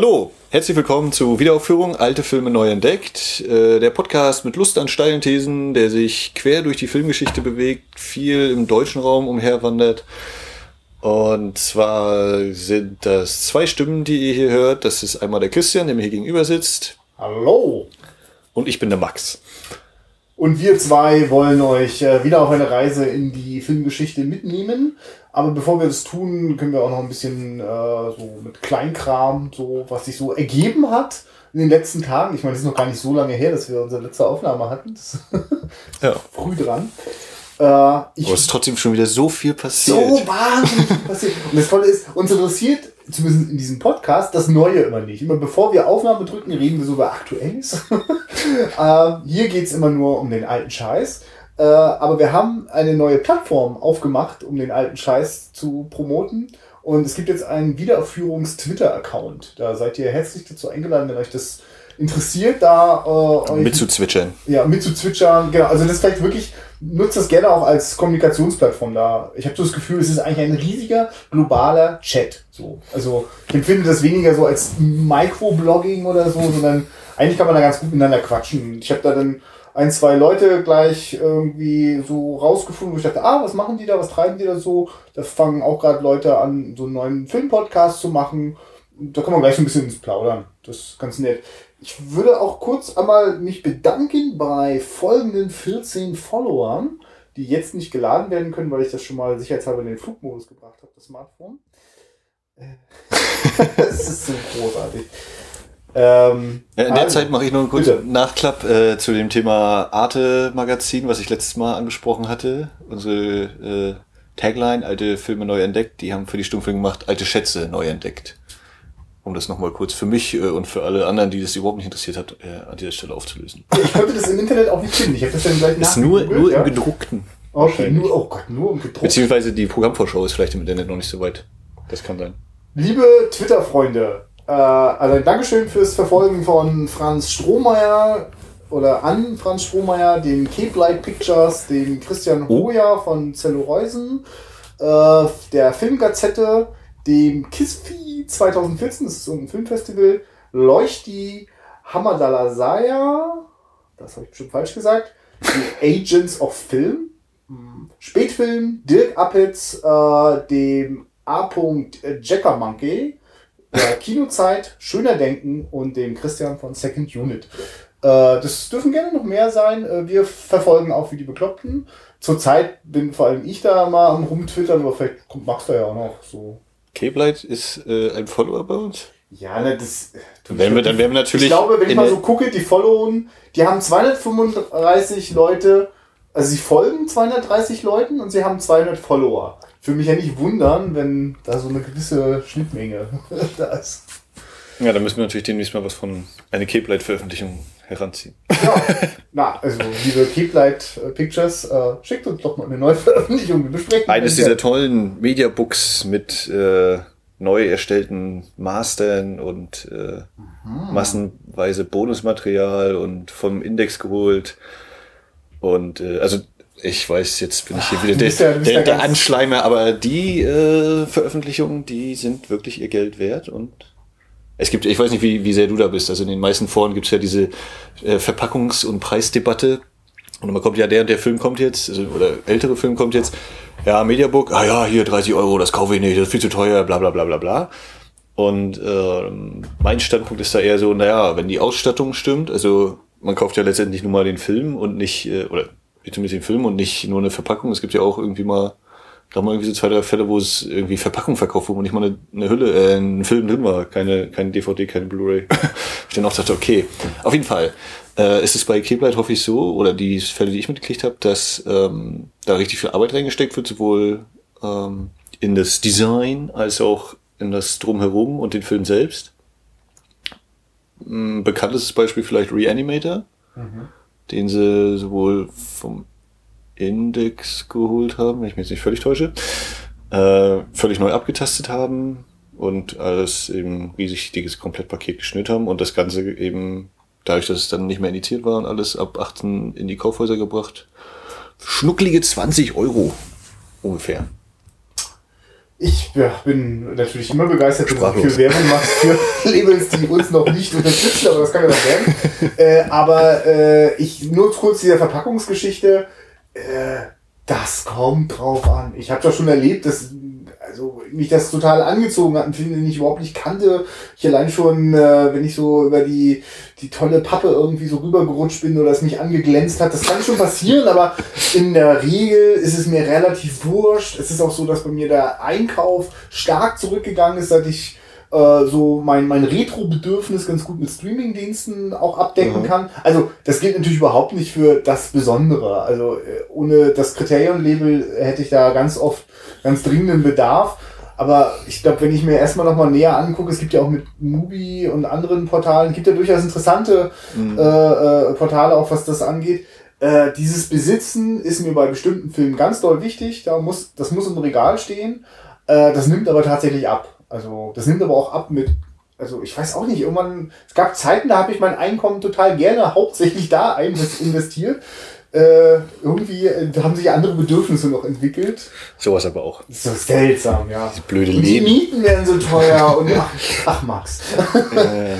Hallo, herzlich willkommen zur Wiederaufführung Alte Filme neu entdeckt. Äh, der Podcast mit Lust an steilen Thesen, der sich quer durch die Filmgeschichte bewegt, viel im deutschen Raum umherwandert. Und zwar sind das zwei Stimmen, die ihr hier hört. Das ist einmal der Christian, der mir hier gegenüber sitzt. Hallo. Und ich bin der Max. Und wir zwei wollen euch äh, wieder auf eine Reise in die Filmgeschichte mitnehmen. Aber bevor wir das tun, können wir auch noch ein bisschen äh, so mit Kleinkram, so was sich so ergeben hat in den letzten Tagen. Ich meine, es ist noch gar nicht so lange her, dass wir unsere letzte Aufnahme hatten. Das ja. früh dran. Äh, Aber es ist trotzdem schon wieder so viel passiert. So wahnsinnig passiert. Und das Tolle ist, uns interessiert, zumindest in diesem Podcast, das Neue immer nicht. Immer bevor wir Aufnahme drücken, reden wir so über Aktuelles. äh, hier geht's immer nur um den alten Scheiß. Äh, aber wir haben eine neue Plattform aufgemacht, um den alten Scheiß zu promoten. Und es gibt jetzt einen Wiederaufführungs-Twitter-Account. Da seid ihr herzlich dazu eingeladen, wenn euch das interessiert, da äh, euch mitzuzwitschern. Ja, mitzuzwitschern. Genau. Also das ist vielleicht wirklich, nutzt das gerne auch als Kommunikationsplattform da. Ich habe so das Gefühl, es ist eigentlich ein riesiger globaler Chat. So. Also ich empfinde das weniger so als Microblogging oder so, sondern eigentlich kann man da ganz gut miteinander quatschen. Ich habe da dann ein, zwei Leute gleich irgendwie so rausgefunden, wo ich dachte, ah, was machen die da, was treiben die da so? Da fangen auch gerade Leute an, so einen neuen Filmpodcast zu machen. Da kann man gleich so ein bisschen ins Plaudern. Das ist ganz nett. Ich würde auch kurz einmal mich bedanken bei folgenden 14 Followern, die jetzt nicht geladen werden können, weil ich das schon mal sicherheitshalber in den Flugmodus gebracht habe, das Smartphone. Äh, das ist so großartig. Ähm, in der also, Zeit mache ich noch einen kurzen Nachklapp äh, zu dem Thema Arte-Magazin, was ich letztes Mal angesprochen hatte. Unsere äh, Tagline, alte Filme neu entdeckt, die haben für die Stummfilme gemacht, alte Schätze neu entdeckt. Um das nochmal kurz für mich äh, und für alle anderen, die das überhaupt nicht interessiert hat, äh, an dieser Stelle aufzulösen. Ich konnte das im Internet auch nicht finden. Ich habe das dann gleich Ist nur, nur ja? im gedruckten. Okay, nur, oh Gott, nur im gedruckten. Beziehungsweise die Programmvorschau ist vielleicht im Internet noch nicht so weit. Das kann sein. Liebe Twitter-Freunde, äh, also ein Dankeschön fürs Verfolgen von Franz Strohmeier oder an Franz Strohmeier, den Cape Light Pictures, den Christian oh. Hoja von Zellureusen, äh, der Filmgazette, dem KISFI 2014, das ist so ein Filmfestival, Leuchti, Hamadalasaya, das habe ich bestimmt falsch gesagt, die Agents of Film, hm, Spätfilm, Dirk Appitz, äh, dem A. Jacker Monkey, der Kinozeit, Schöner Denken und dem Christian von Second Unit. Äh, das dürfen gerne noch mehr sein. Äh, wir verfolgen auch wie die Bekloppten. Zurzeit bin vor allem ich da mal am rumtwittern, aber vielleicht kommt Max da ja auch noch so. Cape ist äh, ein Follower bei uns? Ja, ne, das. Wenn wir, dann werden wir natürlich. Ich glaube, wenn ich mal so gucke, die Followen, die haben 235 Leute, also sie folgen 230 Leuten und sie haben 200 Follower würde mich ja nicht wundern, wenn da so eine gewisse Schnittmenge da ist. Ja, da müssen wir natürlich demnächst mal was von einer Cape Light Veröffentlichung heranziehen. Ja, na, also liebe Cape Light äh, Pictures, äh, schickt uns doch mal eine neue Veröffentlichung, wir besprechen. Eines dieser tollen Mediabooks mit äh, neu erstellten Mastern und äh, mhm. massenweise Bonusmaterial und vom Index geholt. Und äh, also ich weiß, jetzt bin ich hier wieder der, ja, der, der Anschleimer, aber die äh, Veröffentlichungen, die sind wirklich ihr Geld wert und es gibt, ich weiß nicht, wie, wie sehr du da bist, also in den meisten Foren gibt es ja diese äh, Verpackungs- und Preisdebatte und man kommt ja, der und der Film kommt jetzt, also, oder ältere Film kommt jetzt, ja, Mediabook, ah ja, hier 30 Euro, das kaufe ich nicht, das ist viel zu teuer, bla bla bla bla bla. Und äh, mein Standpunkt ist da eher so, naja, wenn die Ausstattung stimmt, also man kauft ja letztendlich nur mal den Film und nicht, äh, oder zumindest den Film und nicht nur eine Verpackung. Es gibt ja auch irgendwie mal, da mal irgendwie so zwei, drei Fälle, wo es irgendwie Verpackung verkauft wurde und nicht mal eine, eine Hülle, äh, ein Film drin war, keine, keine DVD, keine Blu-ray. ich dann auch dachte, okay, auf jeden Fall. Äh, ist es bei Cape hoffe ich so, oder die Fälle, die ich mitgekriegt habe, dass ähm, da richtig viel Arbeit reingesteckt wird, sowohl ähm, in das Design als auch in das Drumherum und den Film selbst. Ein bekanntes Beispiel vielleicht Reanimator. Mhm den sie sowohl vom Index geholt haben, wenn ich mich jetzt nicht völlig täusche, äh, völlig neu abgetastet haben und alles eben riesig dickes Komplettpaket geschnitten haben und das Ganze eben, dadurch, dass es dann nicht mehr indiziert war und alles ab 18 in die Kaufhäuser gebracht. Schnucklige 20 Euro ungefähr. Ich ja, bin natürlich immer begeistert, wenn du für Werbung machst für Labels, die uns noch nicht unterstützen, aber das kann ja noch werden. äh, aber äh, ich nur kurz dieser Verpackungsgeschichte. Das kommt drauf an. Ich habe das schon erlebt, dass also mich das total angezogen hat, einen den ich überhaupt nicht kannte. Ich allein schon, äh, wenn ich so über die, die tolle Pappe irgendwie so rübergerutscht bin oder es mich angeglänzt hat, das kann schon passieren, aber in der Regel ist es mir relativ wurscht. Es ist auch so, dass bei mir der Einkauf stark zurückgegangen ist, seit ich äh, so mein, mein Retro-Bedürfnis ganz gut mit Streaming-Diensten auch abdecken Mhm. kann. Also das gilt natürlich überhaupt nicht für das Besondere. Also äh, ohne das Kriterion-Label hätte ich da ganz oft ganz dringenden Bedarf. Aber ich glaube, wenn ich mir erstmal nochmal näher angucke, es gibt ja auch mit Mubi und anderen Portalen, gibt ja durchaus interessante Mhm. äh, äh, Portale, auch was das angeht. Äh, dieses Besitzen ist mir bei bestimmten Filmen ganz doll wichtig. Da muss, das muss im Regal stehen. Äh, das nimmt aber tatsächlich ab. Also das nimmt aber auch ab mit, also ich weiß auch nicht, irgendwann, es gab Zeiten, da habe ich mein Einkommen total gerne hauptsächlich da ein- investiert. Äh, irgendwie äh, haben sich andere Bedürfnisse noch entwickelt. Sowas aber auch. Das so seltsam, ja. Die blöde Und die. Mieten werden so teuer und ach, ach Max. Äh,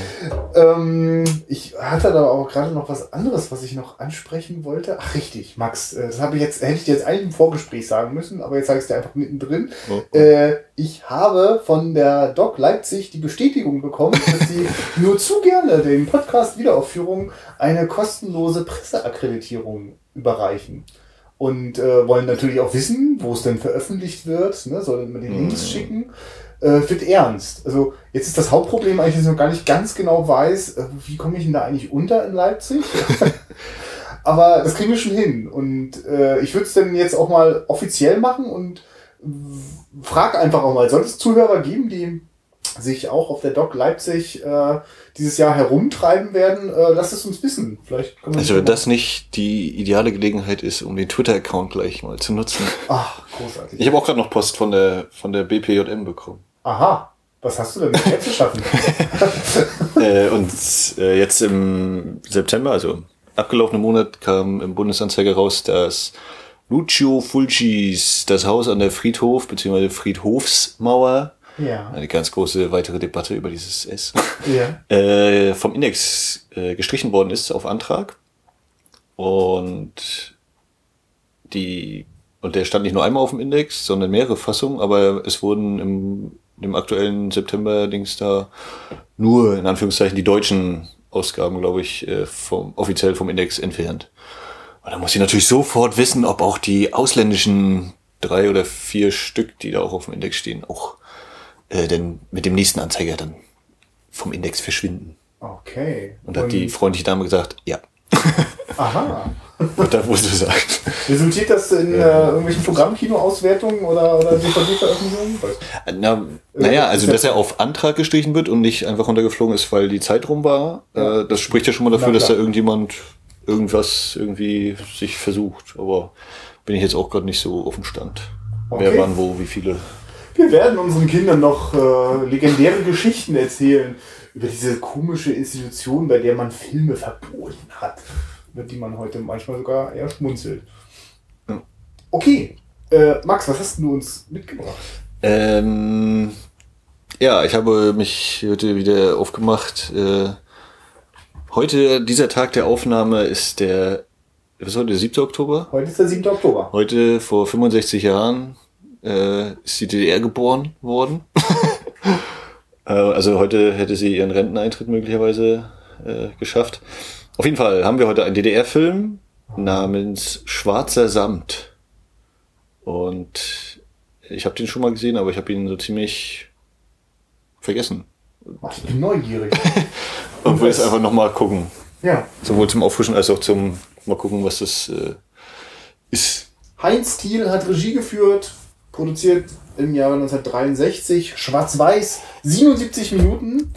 Ähm, ich hatte aber auch gerade noch was anderes, was ich noch ansprechen wollte. Ach richtig, Max, äh, das habe ich jetzt, hätte ich dir jetzt eigentlich im Vorgespräch sagen müssen, aber jetzt sage ich es dir einfach mittendrin. Oh. Äh, ich habe von der Doc Leipzig die Bestätigung bekommen, dass sie nur zu gerne den Podcast Wiederaufführung eine kostenlose Presseakkreditierung überreichen. Und äh, wollen natürlich auch wissen, wo es denn veröffentlicht wird. Ne? Soll man die Links schicken? Äh, wird ernst. Also jetzt ist das Hauptproblem eigentlich, dass ich noch gar nicht ganz genau weiß, äh, wie komme ich denn da eigentlich unter in Leipzig? Aber das kriegen wir schon hin. Und äh, ich würde es dann jetzt auch mal offiziell machen und frag einfach auch mal, soll es Zuhörer geben, die sich auch auf der Doc Leipzig äh, dieses Jahr herumtreiben werden? Äh, lasst es uns wissen. Vielleicht können wir also wenn das nicht die ideale Gelegenheit ist, um den Twitter-Account gleich mal zu nutzen. Ach, großartig. Ich habe auch gerade noch Post von der von der BPJM bekommen. Aha. Was hast du denn mit mir zu schaffen? äh, und äh, jetzt im September, also im abgelaufenen Monat, kam im Bundesanzeiger raus, dass Lucio Fulcis das Haus an der Friedhof bzw. Friedhofsmauer, ja. eine ganz große weitere Debatte über dieses S, Ja. äh, vom Index äh, gestrichen worden ist auf Antrag. Und die und der stand nicht nur einmal auf dem Index, sondern mehrere Fassungen, aber es wurden im, im aktuellen September-Dings da nur in Anführungszeichen die deutschen Ausgaben, glaube ich, äh, vom, offiziell vom Index entfernt. Und da muss ich natürlich sofort wissen, ob auch die ausländischen drei oder vier Stück, die da auch auf dem Index stehen, auch äh, denn mit dem nächsten Anzeiger dann vom Index verschwinden. Okay. Und hat die freundliche Dame gesagt, ja. Aha. Da wusste sie gesagt. Resultiert das in äh, irgendwelchen Programmkino-Auswertungen oder, oder DVD-Veröffentlichungen? Na, naja, also dass er auf Antrag gestrichen wird und nicht einfach runtergeflogen ist, weil die Zeit rum war, Ja. äh, das spricht ja schon mal dafür, Na dass da irgendjemand irgendwas irgendwie sich versucht. Aber bin ich jetzt auch gerade nicht so auf dem Stand. Wer Okay. wann wo, wie viele. Wir werden unseren Kindern noch äh, legendäre Geschichten erzählen über diese komische Institution, bei der man Filme verboten hat, über die man heute manchmal sogar eher schmunzelt. Ja. Okay, äh, Max, was hast du uns mitgebracht? Ähm, ja, ich habe mich heute wieder aufgemacht. Äh, heute, dieser Tag der Aufnahme ist der, was ist heute, der 7. Oktober? Heute ist der 7. Oktober. Heute, vor 65 Jahren, äh, ist die DDR geboren worden. äh, also heute hätte sie ihren Renteneintritt möglicherweise äh, geschafft. Auf jeden Fall haben wir heute einen DDR-Film namens Schwarzer Samt. Und ich habe den schon mal gesehen, aber ich habe ihn so ziemlich vergessen. Ach, ich bin neugierig. Und will jetzt einfach nochmal gucken. ja. Sowohl zum Auffrischen als auch zum mal gucken, was das äh, ist. Heinz Thiel hat Regie geführt, produziert im Jahre 1963, schwarz-weiß, 77 Minuten.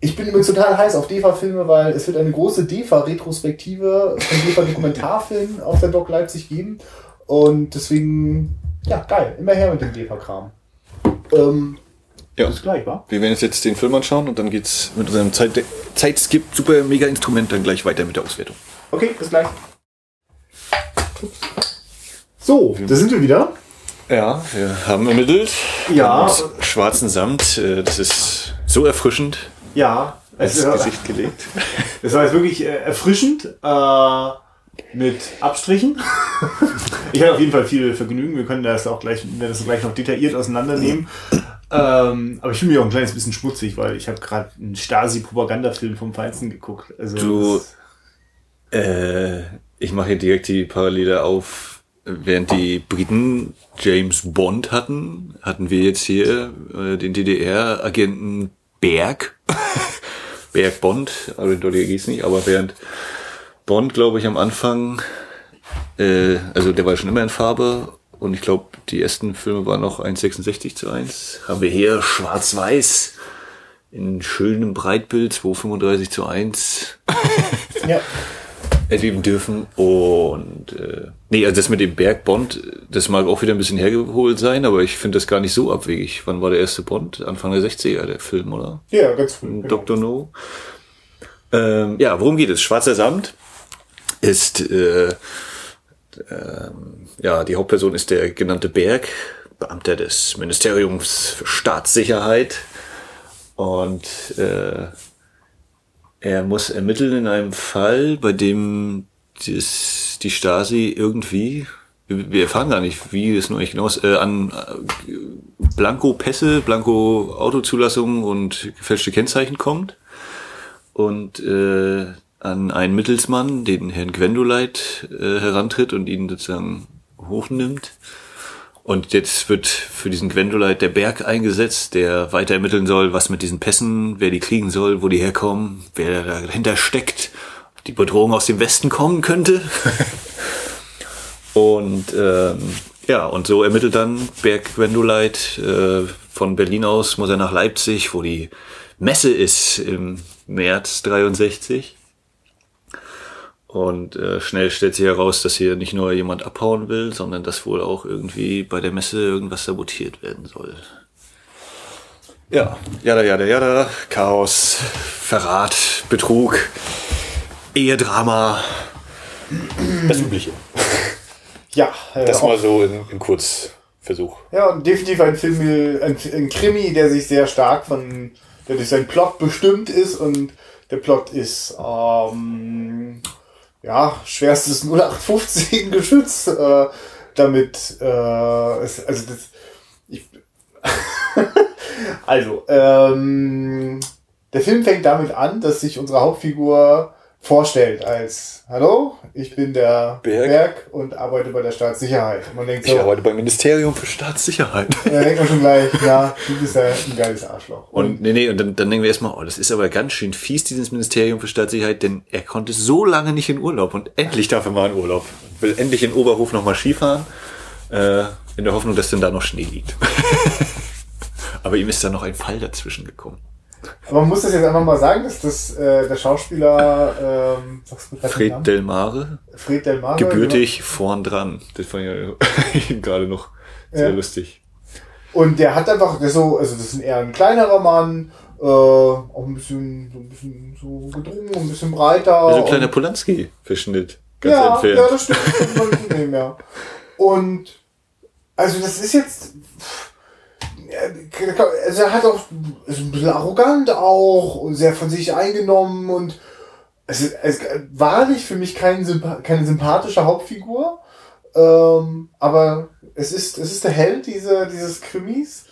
Ich bin übrigens total heiß auf DEFA-Filme, weil es wird eine große DEFA-Retrospektive von DEFA-Dokumentarfilmen auf der Doc Leipzig geben. Und deswegen, ja, geil, immer her mit dem DEFA-Kram. Ähm, Ja. Bis gleich, wa? Wir werden uns jetzt den Film anschauen und dann geht's mit unserem Zeit Zeitskip super mega Instrument dann gleich weiter mit der Auswertung. Okay, bis gleich. So, da sind wir wieder. Ja, wir haben ermittelt. Ja. Schwarzen Samt, äh, das ist so erfrischend Ja, ins es, Gesicht gelegt. es war jetzt wirklich äh, erfrischend äh, mit Abstrichen. ich hatte auf jeden Fall viel Vergnügen. Wir können das auch gleich, das gleich noch detailliert auseinandernehmen. Ähm, aber ich fühle mich auch ein kleines bisschen schmutzig, weil ich habe gerade einen Stasi-Propagandafilm vom Feinsten geguckt. Also Du- das- Äh, ich mache hier direkt die Parallele auf. Während die Briten James Bond hatten, hatten wir jetzt hier äh, den DDR-Agenten Berg. Berg Bond, aber der hieß nicht, aber während Bond, glaube ich, am Anfang, äh, also der war schon immer in Farbe und ich glaube, die ersten Filme waren noch 1,66 zu 1. Haben wir hier schwarz-weiß in schönem Breitbild, 2,35 zu 1 ja. erleben dürfen. Und äh, nee, also das mit dem Berg Bond, das mag auch wieder ein bisschen hergeholt sein, aber ich finde das gar nicht so abwegig. Wann war der erste Bond? Anfang der 60er, der Film, oder? ja, ganz früh. Genau. Dr. No. Ähm, ja, worum geht es? Schwarzer Samt ist, äh, ähm, ja, die Hauptperson ist der genannte Berg, Beamter des Ministeriums für Staatssicherheit. Und äh, er muss ermitteln in einem Fall, bei dem das, die Stasi irgendwie, wir erfahren gar nicht, wie es nur eigentlich genau ist, äh, an äh, Blanko-Pässe, Blanko-Autozulassungen und gefälschte Kennzeichen kommt und äh, an einen Mittelsmann, den Herrn Gwendoleit, äh, herantritt und ihn sozusagen hochnimmt. Und jetzt wird für diesen Gwendoleit der Berg eingesetzt, der weiter ermitteln soll, was mit diesen Pässen, wer die kriegen soll, wo die herkommen, wer dahinter steckt, ob die Bedrohung aus dem Westen kommen könnte. und ähm, ja, und so ermittelt dann Berg Gwendoleit äh, von Berlin aus, muss er nach Leipzig, wo die Messe ist im März 63. Und äh, schnell stellt sich heraus, dass hier nicht nur jemand abhauen will, sondern dass wohl auch irgendwie bei der Messe irgendwas sabotiert werden soll. Ja, jada, jada, jada, Chaos, Verrat, Betrug, Ehedrama, das Übliche. Ja, äh, Das mal so in, in Kurzversuch. Ja, und definitiv ein Film, ein, ein Krimi, der sich sehr stark von, der durch seinen Plot bestimmt ist und der Plot ist, ähm, ja, schwerstes 0815 Geschütz, äh, damit, äh, es, also das, ich, also, ähm, der Film fängt damit an, dass sich unsere Hauptfigur vorstellt als, hallo, ich bin der Berg. Berg und arbeite bei der Staatssicherheit. Und man denkt so, Ich arbeite beim Ministerium für Staatssicherheit. und dann denkt man schon gleich, ja, du bist ja ein geiles Arschloch. Und nee, nee, und dann, dann denken wir erstmal, oh, das ist aber ganz schön fies, dieses Ministerium für Staatssicherheit, denn er konnte so lange nicht in Urlaub und endlich darf er mal in Urlaub. Will endlich in Oberhof nochmal Skifahren, äh, in der Hoffnung, dass denn da noch Schnee liegt. aber ihm ist da noch ein Fall dazwischen gekommen. Aber man muss das jetzt einfach mal sagen, dass das äh, der Schauspieler ähm, den Fred Namen? Delmare, Fred Del Mare, gebürtig vorn dran. Das fand ich gerade noch sehr Ja. lustig. genau. Und der hat einfach der so, also das ist eher ein kleinerer Mann, äh, auch ein bisschen so ein bisschen so gedrungen, ein bisschen breiter. Also kleiner Polanski-Verschnitt. Ganz ja, entfernt. ja, das stimmt. Das nehmen, ja. Und also das ist jetzt. Also er hat auch ist ein bisschen arrogant auch und sehr von sich eingenommen und es es ist wahrlich für mich kein, keine sympathische Hauptfigur. Ähm, aber es ist, es ist der Held diese, dieses Krimis.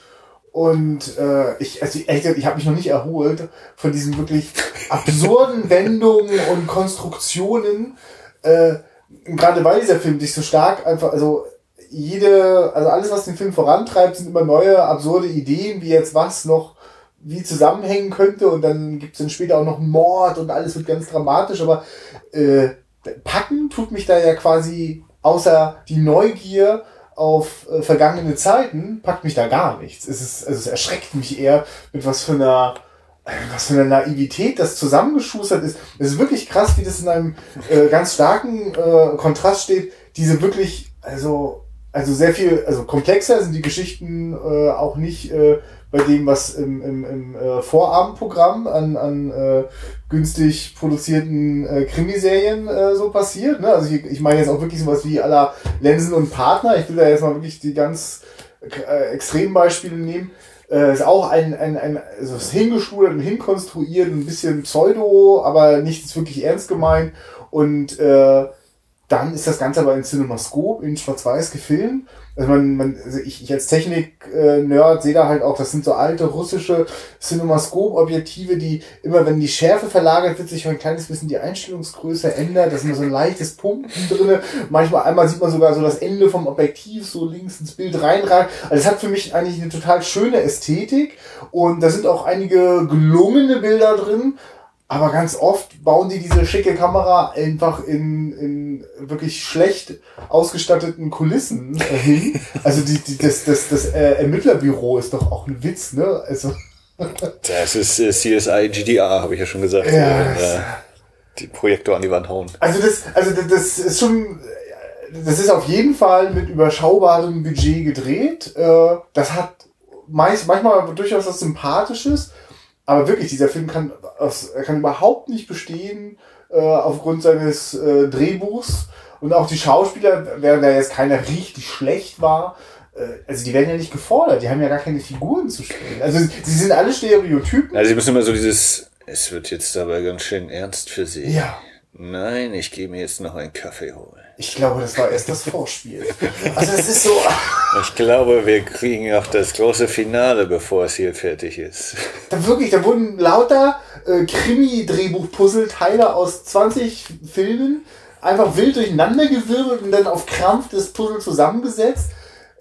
Und äh, ich, also ich, ich habe mich noch nicht erholt von diesen wirklich absurden Wendungen und Konstruktionen. Äh, gerade weil dieser Film sich so stark einfach, also jede, also alles, was den Film vorantreibt, sind immer neue absurde Ideen, wie jetzt was noch wie zusammenhängen könnte und dann gibt's dann später auch noch Mord und alles wird ganz dramatisch, aber äh, packen tut mich da ja quasi außer die Neugier auf äh, vergangene Zeiten, packt mich da gar nichts. Es ist, also es erschreckt mich eher, mit was für einer was für eine Naivität das zusammengeschustert ist. Es ist wirklich krass, wie das in einem äh, ganz starken äh, Kontrast steht. Diese wirklich, also, also sehr viel, also komplexer sind die Geschichten äh, auch nicht äh, bei dem, was im, im, im äh, Vorabendprogramm an, an äh, günstig produzierten äh, Krimiserien äh, so passiert. Ne? Also ich, ich meine jetzt auch wirklich sowas wie aller Lensen und Partner. Ich will da jetzt mal wirklich die ganz äh, extremen Beispiele nehmen. Äh, ist auch ein, ein, ein also ist hingeschult und hinkonstruiert, ein bisschen Pseudo, aber nichts wirklich ernst gemeint. Und äh, dann ist das Ganze aber in CinemaScope in Schwarz-Weiß gefilmt also man, man, also ich, ich als Technik-Nerd sehe da halt auch, das sind so alte russische Cinemascope-Objektive, die immer, wenn die Schärfe verlagert wird, sich ein kleines bisschen die Einstellungsgröße ändert. Das ist immer so ein leichtes Pumpen drinne. Manchmal einmal sieht man sogar so das Ende vom Objektiv so links ins Bild reinragen. Also es hat für mich eigentlich eine total schöne Ästhetik und da sind auch einige gelungene Bilder drin. Aber ganz oft bauen die diese schicke Kamera einfach in, in wirklich schlecht ausgestatteten Kulissen hin. Also die, die, das, das, das äh, Ermittlerbüro ist doch auch ein Witz, ne? Also das ist äh, CSI GDR, habe ich ja schon gesagt. Ja, äh, die Projektor an die Wand hauen. Also das, also das ist schon, das ist auf jeden Fall mit überschaubarem Budget gedreht. Äh, das hat meist, manchmal durchaus was Sympathisches. Aber wirklich, dieser Film kann, er kann überhaupt nicht bestehen äh, aufgrund seines äh, Drehbuchs. Und auch die Schauspieler, während er jetzt keiner richtig schlecht war, äh, also die werden ja nicht gefordert, die haben ja gar keine Figuren zu spielen. Also sie sind alle Stereotypen. Also sie müssen immer so dieses, es wird jetzt dabei ganz schön ernst für sie. Ja. Nein, ich gehe mir jetzt noch einen Kaffee holen. Ich glaube, das war erst das Vorspiel. Also es ist so. Ich glaube, wir kriegen auch das große Finale, bevor es hier fertig ist. Da wirklich, da wurden lauter äh, Krimi-Drehbuch-Puzzleteile aus 20 Filmen einfach wild durcheinander gewirbelt und dann auf Krampf das Puzzle zusammengesetzt.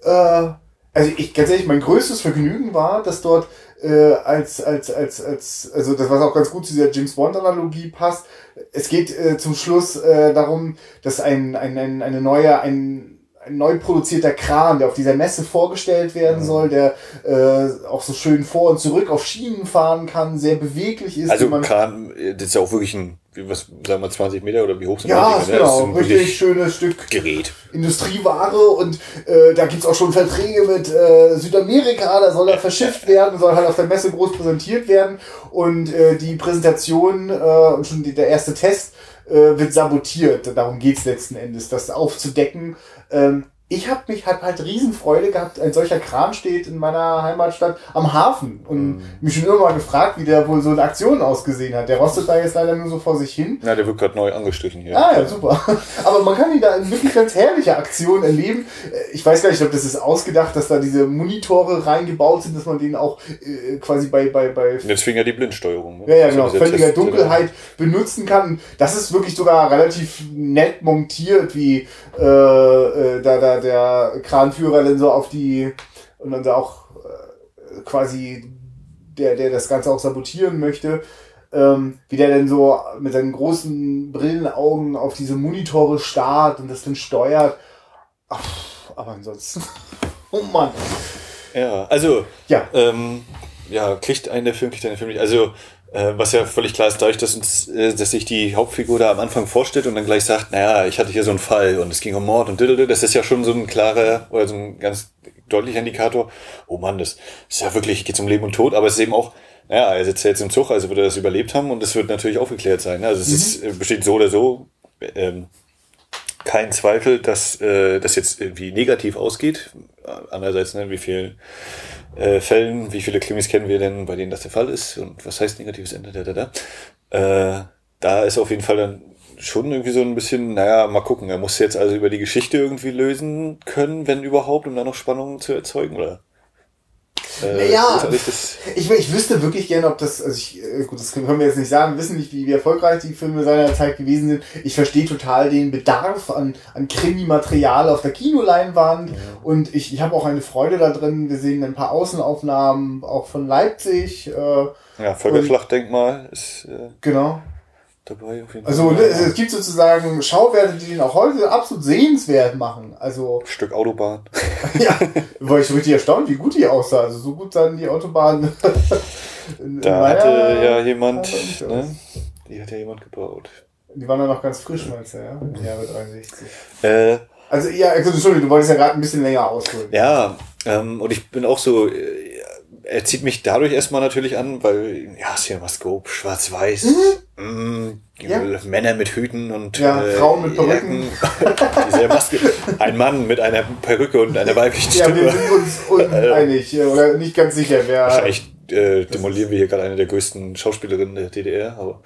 Äh, also ich ganz ehrlich, mein größtes Vergnügen war, dass dort äh, als, als, als, als, also das was auch ganz gut zu dieser James Bond-Analogie passt. Es geht äh, zum Schluss äh, darum, dass ein, ein, ein, eine neue, ein, ein neu produzierter Kran, der auf dieser Messe vorgestellt werden mhm. soll, der äh, auch so schön vor und zurück auf Schienen fahren kann, sehr beweglich ist. Also Kran, das ist ja auch wirklich ein, was sagen wir 20 Meter oder wie hoch sind ja, die? Ja, genau, ein richtig schönes Stück Gerät. Industrieware und äh, da gibt's auch schon Verträge mit äh, Südamerika, da soll er verschifft werden, soll halt auf der Messe groß präsentiert werden und äh, die Präsentation äh, und schon die, der erste Test äh, wird sabotiert. Darum geht's letzten Endes, das aufzudecken. Ähm, ich habe mich halt halt Riesenfreude gehabt. Ein solcher Kran steht in meiner Heimatstadt am Hafen und mhm. mich schon immer mal gefragt, wie der wohl so eine Aktion ausgesehen hat. Der rostet da jetzt leider nur so vor sich hin. Ja, der wird gerade neu angestrichen hier. Ah ja, super. Aber man kann ihn da in wirklich ganz herrliche Aktionen erleben. Ich weiß gar nicht, ob das ist ausgedacht, dass da diese Monitore reingebaut sind, dass man den auch äh, quasi bei bei bei. Jetzt fing ja die Blindsteuerung. Ne? Ja, ja, genau. Völliger Dunkelheit benutzen kann. Das ist wirklich sogar relativ nett montiert, wie äh, äh, da da der Kranführer dann so auf die und dann so auch äh, quasi der, der das Ganze auch sabotieren möchte, ähm, wie der denn so mit seinen großen Brillenaugen auf diese Monitore starrt und das dann steuert. Ach, aber ansonsten, oh Mann. Ja, also, ja, ähm, ja, kriegt eine Film, kriegt eine Film nicht. Also, was ja völlig klar ist, dadurch, dass uns, äh, dass sich die Hauptfigur da am Anfang vorstellt und dann gleich sagt, naja, ich hatte hier so einen Fall und es ging um Mord und diddle, das ist ja schon so ein klarer oder so ein ganz deutlicher Indikator. Oh Mann, das ist ja wirklich, geht um Leben und Tod, aber es ist eben auch, naja, er sitzt ja jetzt im Zug, also wird er das überlebt haben und es wird natürlich aufgeklärt sein. Also es mhm. ist, äh, besteht so oder so ähm, kein Zweifel, dass äh, das jetzt irgendwie negativ ausgeht. Andererseits, ne, wie viel äh, Fällen, wie viele Krimis kennen wir denn, bei denen das der Fall ist und was heißt negatives Ende, da, da, da. Äh, da ist auf jeden Fall dann schon irgendwie so ein bisschen, naja, mal gucken, er muss jetzt also über die Geschichte irgendwie lösen können, wenn überhaupt, um da noch Spannungen zu erzeugen, oder? Äh, ja, ich, ich wüsste wirklich gerne, ob das, also ich, äh, gut, das können wir jetzt nicht sagen, wir wissen nicht, wie, wie erfolgreich die Filme seiner Zeit gewesen sind. Ich verstehe total den Bedarf an, an Krimi-Material auf der Kinoleinwand ja. und ich, ich habe auch eine Freude da drin. Wir sehen ein paar Außenaufnahmen auch von Leipzig. Äh, ja, Völkerschlachtdenkmal ist. Äh, genau dabei. Auf jeden Fall. Also es gibt sozusagen Schauwerte, die den auch heute absolut sehenswert machen. Also Stück Autobahn. ja, war ich richtig erstaunt, wie gut die aussah. Also so gut sahen die Autobahnen. da hatte ja jemand, ne? Die hat ja jemand gebaut. Die waren dann noch ganz frisch, meinst du, ja? Im Jahre 63. Äh, also ja, also, Entschuldigung, du wolltest ja gerade ein bisschen länger ausholen. Ja, ähm, und ich bin auch so, äh, er zieht mich dadurch erstmal natürlich an, weil, ja, Cinemascope, schwarz-weiß, mhm. mm, ja. Männer mit Hüten und ja, äh, Frauen mit Perücken. Ein Mann mit einer Perücke und einer weiblichen Stimme. Ja, wir sind uns uneinig oder nicht ganz sicher, wer. Wahrscheinlich äh, demolieren wir hier gerade eine der größten Schauspielerinnen der DDR, aber.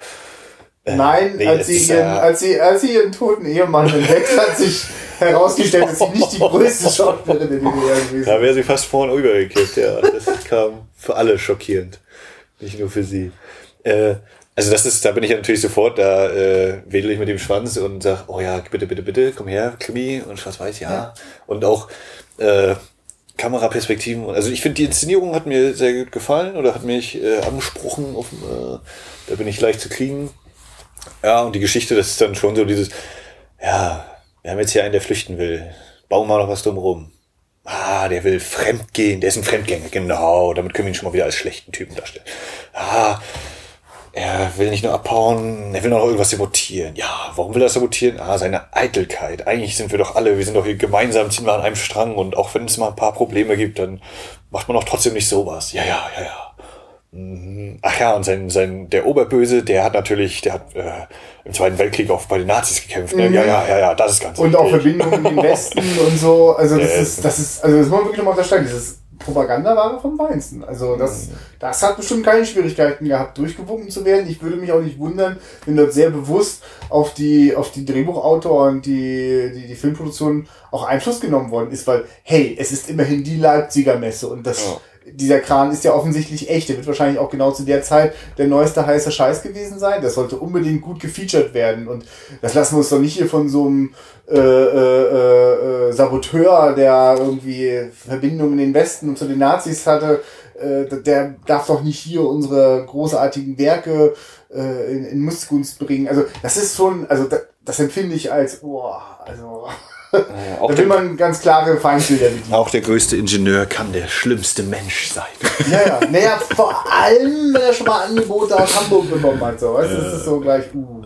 Äh, Nein, nee, als, sie ihren, ja als, sie, als sie ihren toten Ehemann entdeckt hat, sich herausgestellt, dass sie nicht die größte Schauspielerin der DDR gewesen ist. Da wäre sie fast vorne übergekippt, ja. Das kam für alle schockierend. Nicht nur für sie. Äh, also das ist, da bin ich ja natürlich sofort, da äh, wedel ich mit dem Schwanz und sag, oh ja, bitte, bitte, bitte, komm her, Krimi und schwarz-weiß, ja. ja. Und auch äh, Kameraperspektiven. Also ich finde, die Inszenierung hat mir sehr gut gefallen oder hat mich äh, angesprochen. Auf, äh, da bin ich leicht zu kriegen. Ja, und die Geschichte, das ist dann schon so dieses, ja, wir haben jetzt hier einen, der flüchten will. Bauen wir noch was drumherum. Ah, der will fremdgehen, der ist ein Fremdgänger, genau. Damit können wir ihn schon mal wieder als schlechten Typen darstellen. Ah, er will nicht nur abhauen, er will noch irgendwas sabotieren. Ja, warum will er sabotieren? Ah, seine Eitelkeit. Eigentlich sind wir doch alle, wir sind doch hier gemeinsam, ziehen wir an einem Strang und auch wenn es mal ein paar Probleme gibt, dann macht man doch trotzdem nicht sowas. Ja, ja, ja, ja. Mhm. Ach ja, und sein, sein, der Oberböse, der hat natürlich, der hat äh, im Zweiten Weltkrieg auch bei den Nazis gekämpft. Ne? Mhm. Ja, ja, ja, ja, das ist ganz Und auch Verbindungen in den Westen und so. Also das ist, das ist, also das muss man wirklich nochmal unterstreichen. Das ist Propagandaware vom Feinsten. Also das, das hat bestimmt keine Schwierigkeiten gehabt, durchgewunken zu werden. Ich würde mich auch nicht wundern, wenn dort sehr bewusst auf die, auf die Drehbuchautor und die, die, die Filmproduktion auch Einfluss genommen worden ist, weil, hey, es ist immerhin die Leipziger Messe und das, ja dieser Kran ist ja offensichtlich echt. Der wird wahrscheinlich auch genau zu der Zeit der neueste heiße Scheiß gewesen sein. Das sollte unbedingt gut gefeatured werden. Und das lassen wir uns doch nicht hier von so einem äh, äh, äh, Saboteur, der irgendwie Verbindungen in den Westen und zu den Nazis hatte, äh, der darf doch nicht hier unsere großartigen Werke äh, in, in Missgunst bringen. Also das ist schon, also das, das empfinde ich als, boah, also naja, da will man ganz klare Feindbilder bedienen. Auch der größte Ingenieur kann der schlimmste Mensch sein. Ja, ja. Naja, vor allem, wenn er schon mal Angebote aus Hamburg bekommen hat. So. Weißt, das ist so gleich, uh.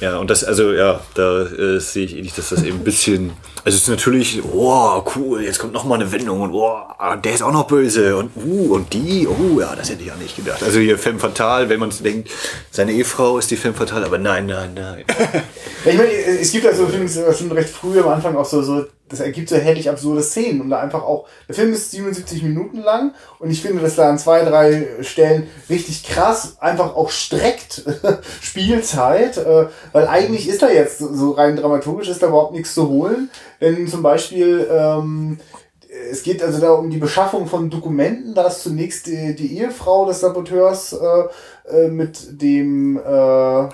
Ja, und das, also ja, da äh, sehe ich ähnlich, dass das eben ein bisschen also es ist natürlich, oh, cool, jetzt kommt noch mal eine Wendung und oh, der ist auch noch böse und uh, und die, oh ja, das hätte ich auch nicht gedacht. Also hier Femme Fatale, wenn man denkt, seine Ehefrau ist die Femme Fatale, aber nein, nein, nein. ich meine, es gibt also schon recht früh am Anfang auch so, so das ergibt so herrlich absurde Szenen und da einfach auch, der Film ist 77 Minuten lang und ich finde, dass da an zwei, drei Stellen richtig krass einfach auch streckt Spielzeit, äh, weil eigentlich ist da jetzt so rein dramaturgisch ist da überhaupt nichts zu holen, denn zum Beispiel, ähm, es geht also da um die Beschaffung von Dokumenten, da ist zunächst die, die Ehefrau des Saboteurs äh, äh, mit dem äh,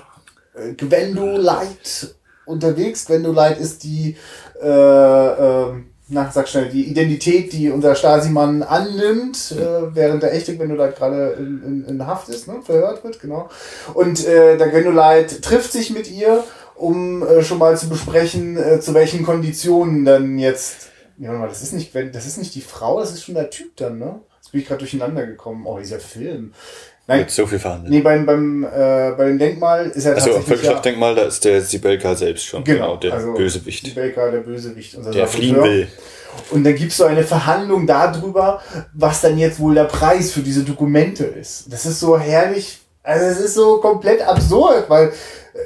Gwendo Light unterwegs. Gwendo Light ist die äh, äh, na, sag schnell, die Identität, die unser Stasi-Mann annimmt, äh, während der echte Gwendoleit gerade in, in, in Haft ist, ne, verhört wird, genau. Und äh, der Gwendoleit trifft sich mit ihr, um äh, schon mal zu besprechen, äh, zu welchen Konditionen dann jetzt. Ja, warte mal, das ist nicht, das ist nicht die Frau, das ist schon der Typ dann, ne? Jetzt bin ich gerade durcheinander gekommen. Oh, dieser Film. Nein, Mit so viel verhandelt. Nee, beim, beim, äh, bei dem Denkmal ist er also, tatsächlich... Also Völkerschlachtdenkmal, da ist der Sibelka selbst schon. Genau, genau der also Bösewicht. Sibelka, der Bösewicht. Unser der fliehen will. Und dann gibt's so eine Verhandlung darüber, was dann jetzt wohl der Preis für diese Dokumente ist. Das ist so herrlich, also es ist so komplett absurd, weil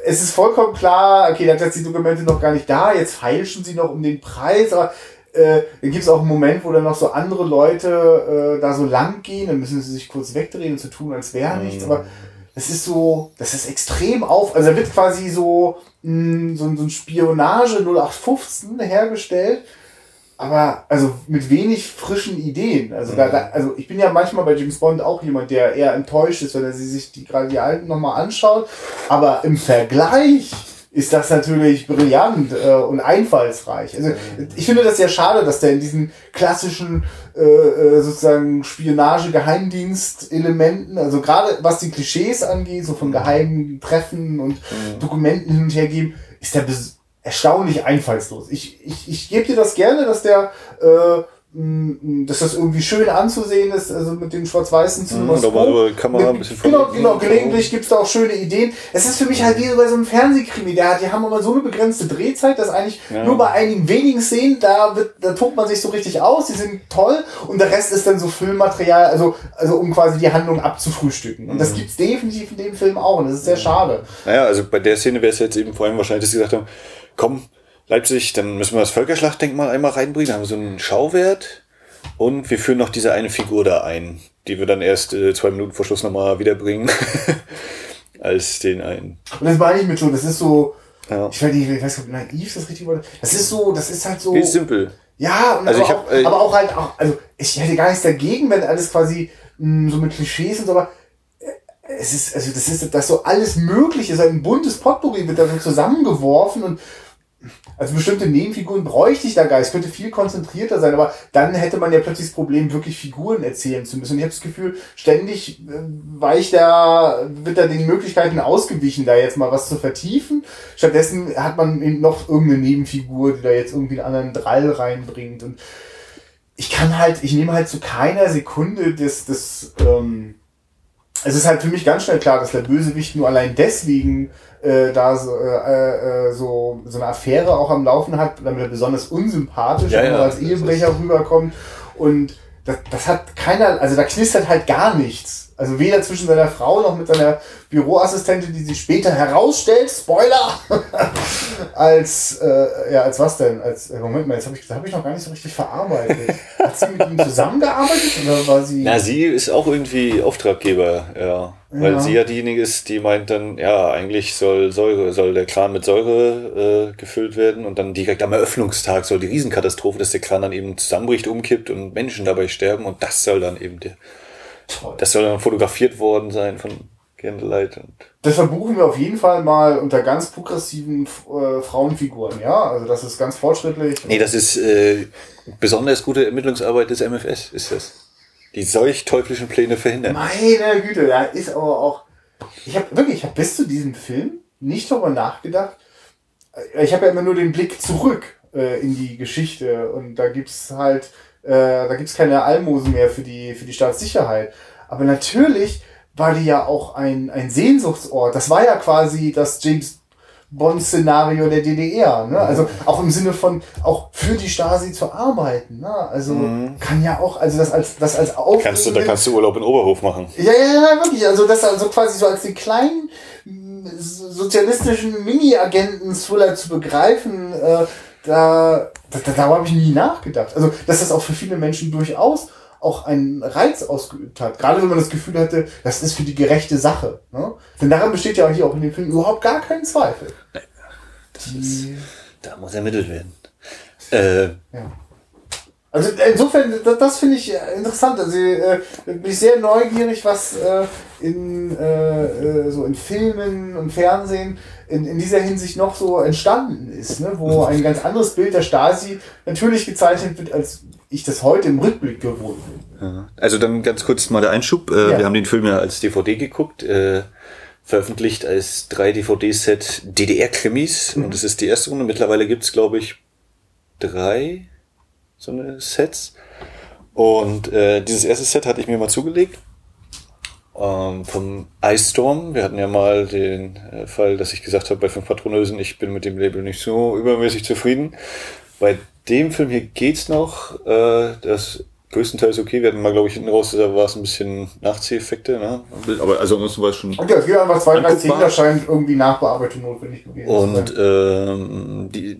es ist vollkommen klar, okay, dann sind die Dokumente noch gar nicht da, jetzt feilschen sie noch um den Preis, aber äh, dann gibt es auch einen Moment, wo dann noch so andere Leute äh, da so lang gehen, dann müssen sie sich kurz wegdrehen und zu so tun, als wäre nichts. Mhm. Aber das ist so, das ist extrem auf. Also da wird quasi so, mh, so, so ein Spionage 0815 hergestellt, aber also mit wenig frischen Ideen. Also, mhm. da, da, also ich bin ja manchmal bei James Bond auch jemand, der eher enttäuscht ist, wenn er sich die gerade die alten nochmal anschaut. Aber im Vergleich ist das natürlich brillant äh, und einfallsreich. Also ich finde das sehr schade, dass der in diesen klassischen äh, äh, sozusagen Spionage-Geheimdienst-Elementen, also gerade was die Klischees angeht, so von geheimen Treffen und mhm. Dokumenten hin und her geben, ist der erstaunlich einfallslos. Ich, ich, ich gebe dir das gerne, dass der äh, mm, dass das irgendwie schön anzusehen ist, also mit den schwarz-weißen mhm, Da war aber Kamera ein bisschen Genau, genau, gelegentlich gibt's da auch schöne Ideen. Es ist für mich halt wie so bei so einem Fernsehkrimi, der hat, die haben immer so eine begrenzte Drehzeit, dass eigentlich ja. nur bei einigen wenigen Szenen, da wird, da tobt man sich so richtig aus, die sind toll und der Rest ist dann so Filmmaterial, also, also um quasi die Handlung abzufrühstücken. Und das mhm. gibt's definitiv in dem Film auch und das ist sehr schade. Naja, also bei der Szene wäre es jetzt eben vor allem wahrscheinlich, dass sie gesagt haben, komm, Leipzig, dann müssen wir das Völkerschlachtdenkmal einmal reinbringen, haben wir so einen Schauwert und wir führen noch diese eine Figur da ein, die wir dann erst äh, zwei Minuten vor Schluss nochmal wiederbringen. als den einen. Und das meine ich mit so, das ist so, ja. ich weiß nicht, ich weiß nicht, naiv das richtige Wort. Das ist so, das ist halt so. Ist simpel. Ja, also aber, ich hab, auch, äh, aber auch halt auch, also ich hätte gar nichts dagegen, wenn alles quasi mh, so mit Klischees und so, aber äh, es ist, also das ist, das so alles Mögliche, so ein buntes Potpourri wird da so zusammengeworfen und also bestimmte Nebenfiguren bräuchte ich da gar nicht. Es könnte viel konzentrierter sein, aber dann hätte man ja plötzlich das Problem, wirklich Figuren erzählen zu müssen. Und ich habe das Gefühl, ständig äh, weicht da, wird da den Möglichkeiten ausgewichen, da jetzt mal was zu vertiefen. Stattdessen hat man eben noch irgendeine Nebenfigur, die da jetzt irgendwie einen anderen Drall reinbringt. Und ich kann halt, ich nehme halt zu keiner Sekunde das, das, ähm, es ist halt für mich ganz schnell klar, dass der Bösewicht nur allein deswegen äh, da so, äh, äh, so, so eine Affäre auch am Laufen hat, damit er besonders unsympathisch ja, ja, als Ehebrecher rüberkommt. Und das, das hat keiner, also da knistert halt gar nichts. Also weder zwischen seiner Frau noch mit seiner Büroassistentin, die sich später herausstellt, Spoiler, als, äh, ja, als was denn? Als, äh, Moment mal, jetzt habe ich, hab ich noch gar nicht so richtig verarbeitet. Hat sie mit ihm zusammengearbeitet oder war sie... Na, sie ist auch irgendwie Auftraggeber, ja. Weil ja. sie ja diejenige ist, die meint dann, ja, eigentlich soll Säure, soll der Kran mit Säure äh, gefüllt werden und dann direkt am Eröffnungstag soll die Riesenkatastrophe, dass der Kran dann eben zusammenbricht, umkippt und Menschen dabei sterben und das soll dann eben der Toll. Das soll dann fotografiert worden sein von Candlelight. Und das verbuchen wir auf jeden Fall mal unter ganz progressiven äh, Frauenfiguren, ja? Also das ist ganz fortschrittlich. Nee, das ist äh, besonders gute Ermittlungsarbeit des MFS, ist das. Die solch teuflischen Pläne verhindern. Meine Güte, da ist aber auch. Ich habe wirklich, ich habe bis zu diesem Film nicht darüber nachgedacht. Ich habe ja immer nur den Blick zurück äh, in die Geschichte und da gibt's halt äh, da gibt's keine Almosen mehr für die, für die Staatssicherheit. Aber natürlich war die ja auch ein, ein Sehnsuchtsort. Das war ja quasi das James Bond-Szenario der DDR. Ne? Also auch im Sinne von auch für die Stasi zu arbeiten. Ne? Also mhm. kann ja auch, also das als das als Kannst du, da kannst du Urlaub in Oberhof machen. Ja, ja, ja, wirklich. Also das also quasi so als den kleinen sozialistischen Mini-Agenten-Thriller zu begreifen, äh, da, da, da, darüber habe ich nie nachgedacht. Also, dass das auch für viele Menschen durchaus auch einen Reiz ausgeübt hat. Gerade wenn man das Gefühl hatte, das ist für die gerechte Sache. Ne? Denn daran besteht ja hier auch in dem Film überhaupt gar kein Zweifel. Ist, da muss ermittelt werden. Äh, ja. Also insofern, das, das finde ich interessant. Also äh, bin ich sehr neugierig, was äh, in äh, äh, so in Filmen und Fernsehen in, in dieser Hinsicht noch so entstanden ist, ne? wo ein ganz anderes Bild der Stasi natürlich gezeichnet wird, als ich das heute im Rückblick gewohnt bin. Ja. Also dann ganz kurz mal der Einschub. Äh, ja. Wir haben den Film ja als DVD geguckt. Äh, veröffentlicht als 3 DVD-Set DDR-Krimis mhm. und es ist die erste Runde. Mittlerweile gibt's glaube ich, drei so eine Sets. Und äh, dieses erste Set hatte ich mir mal zugelegt. Ähm, vom Ice Storm. Wir hatten ja mal den äh, Fall, dass ich gesagt habe bei fünf Patronösen, ich bin mit dem Label nicht so übermäßig zufrieden. Bei dem Film hier geht's noch. Äh, das größtenteils okay. Wir hatten mal, glaube ich, hinten raus, da war es ein bisschen Nachzieheffekte, ne? Aber also ansonsten war es schon. Okay, es gibt einfach zwei, drei Szenen, da scheint irgendwie Nachbearbeitung notwendig gewesen Und ähm, die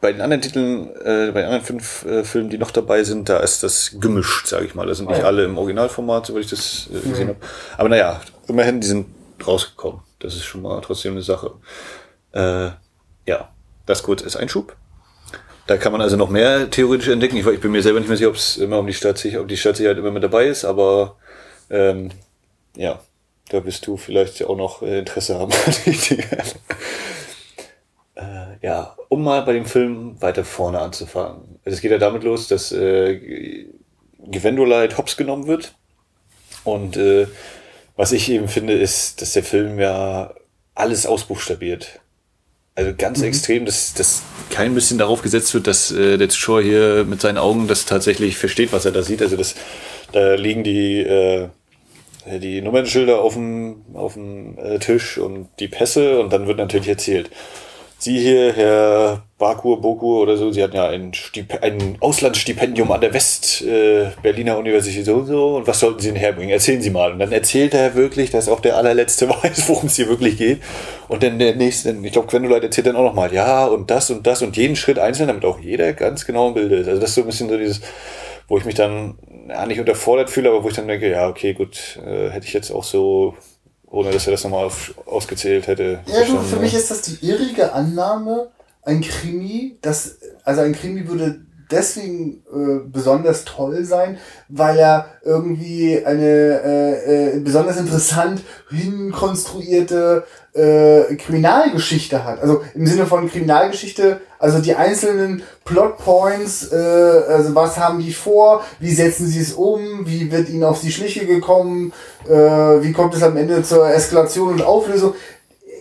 bei den anderen Titeln, äh, bei den anderen fünf äh, Filmen, die noch dabei sind, da ist das gemischt, sage ich mal. Da sind nicht oh ja. alle im Originalformat, soweit ich das äh, gesehen mhm. habe. Aber naja, immerhin, die sind rausgekommen. Das ist schon mal trotzdem eine Sache. Äh, ja, das kurz ist Einschub. Da kann man also noch mehr theoretisch entdecken. Ich, ich bin mir selber nicht mehr sicher, ob es immer um die Staatssicherheit, ob die Staatssicherheit immer mit dabei ist, aber ähm, ja, da wirst du vielleicht auch noch äh, Interesse haben. äh, ja, um mal bei dem Film weiter vorne anzufangen. Also es geht ja damit los, dass äh, Gwendolite hops genommen wird. Und äh, was ich eben finde, ist, dass der Film ja alles ausbuchstabiert. Also ganz mhm. extrem, dass, dass kein bisschen darauf gesetzt wird, dass äh, der Zuschauer hier mit seinen Augen das tatsächlich versteht, was er da sieht. Also das, da liegen die, äh, die Nummernschilder auf dem, auf dem äh, Tisch und die Pässe und dann wird natürlich erzählt. Sie hier, Herr Bakur, Bokur oder so, Sie hatten ja ein, Stip ein Auslandsstipendium an der West-Berliner äh, Universität so und so. Und was sollten Sie denn herbringen? Erzählen Sie mal. Und dann erzählt er wirklich, dass auch der allerletzte weiß, worum es hier wirklich geht. Und dann der nächste, ich glaube, Gwendolyn erzählt dann auch nochmal, ja, und das und das und jeden Schritt einzeln, damit auch jeder ganz genau im Bild ist. Also das ist so ein bisschen so dieses, wo ich mich dann ja, nicht unterfordert fühle, aber wo ich dann denke, ja, okay, gut, äh, hätte ich jetzt auch so ohne dass er das nochmal auf, ausgezählt hätte. Ja, du, für mich ist das die irrige Annahme, ein Krimi, das, also ein Krimi würde deswegen äh, besonders toll sein, weil er irgendwie eine äh, äh, besonders interessant hinkonstruierte äh, Kriminalgeschichte hat. Also im Sinne von Kriminalgeschichte, also die einzelnen Plotpoints, äh, also was haben die vor, wie setzen sie es um, wie wird ihnen auf die Schliche gekommen, äh, wie kommt es am Ende zur Eskalation und Auflösung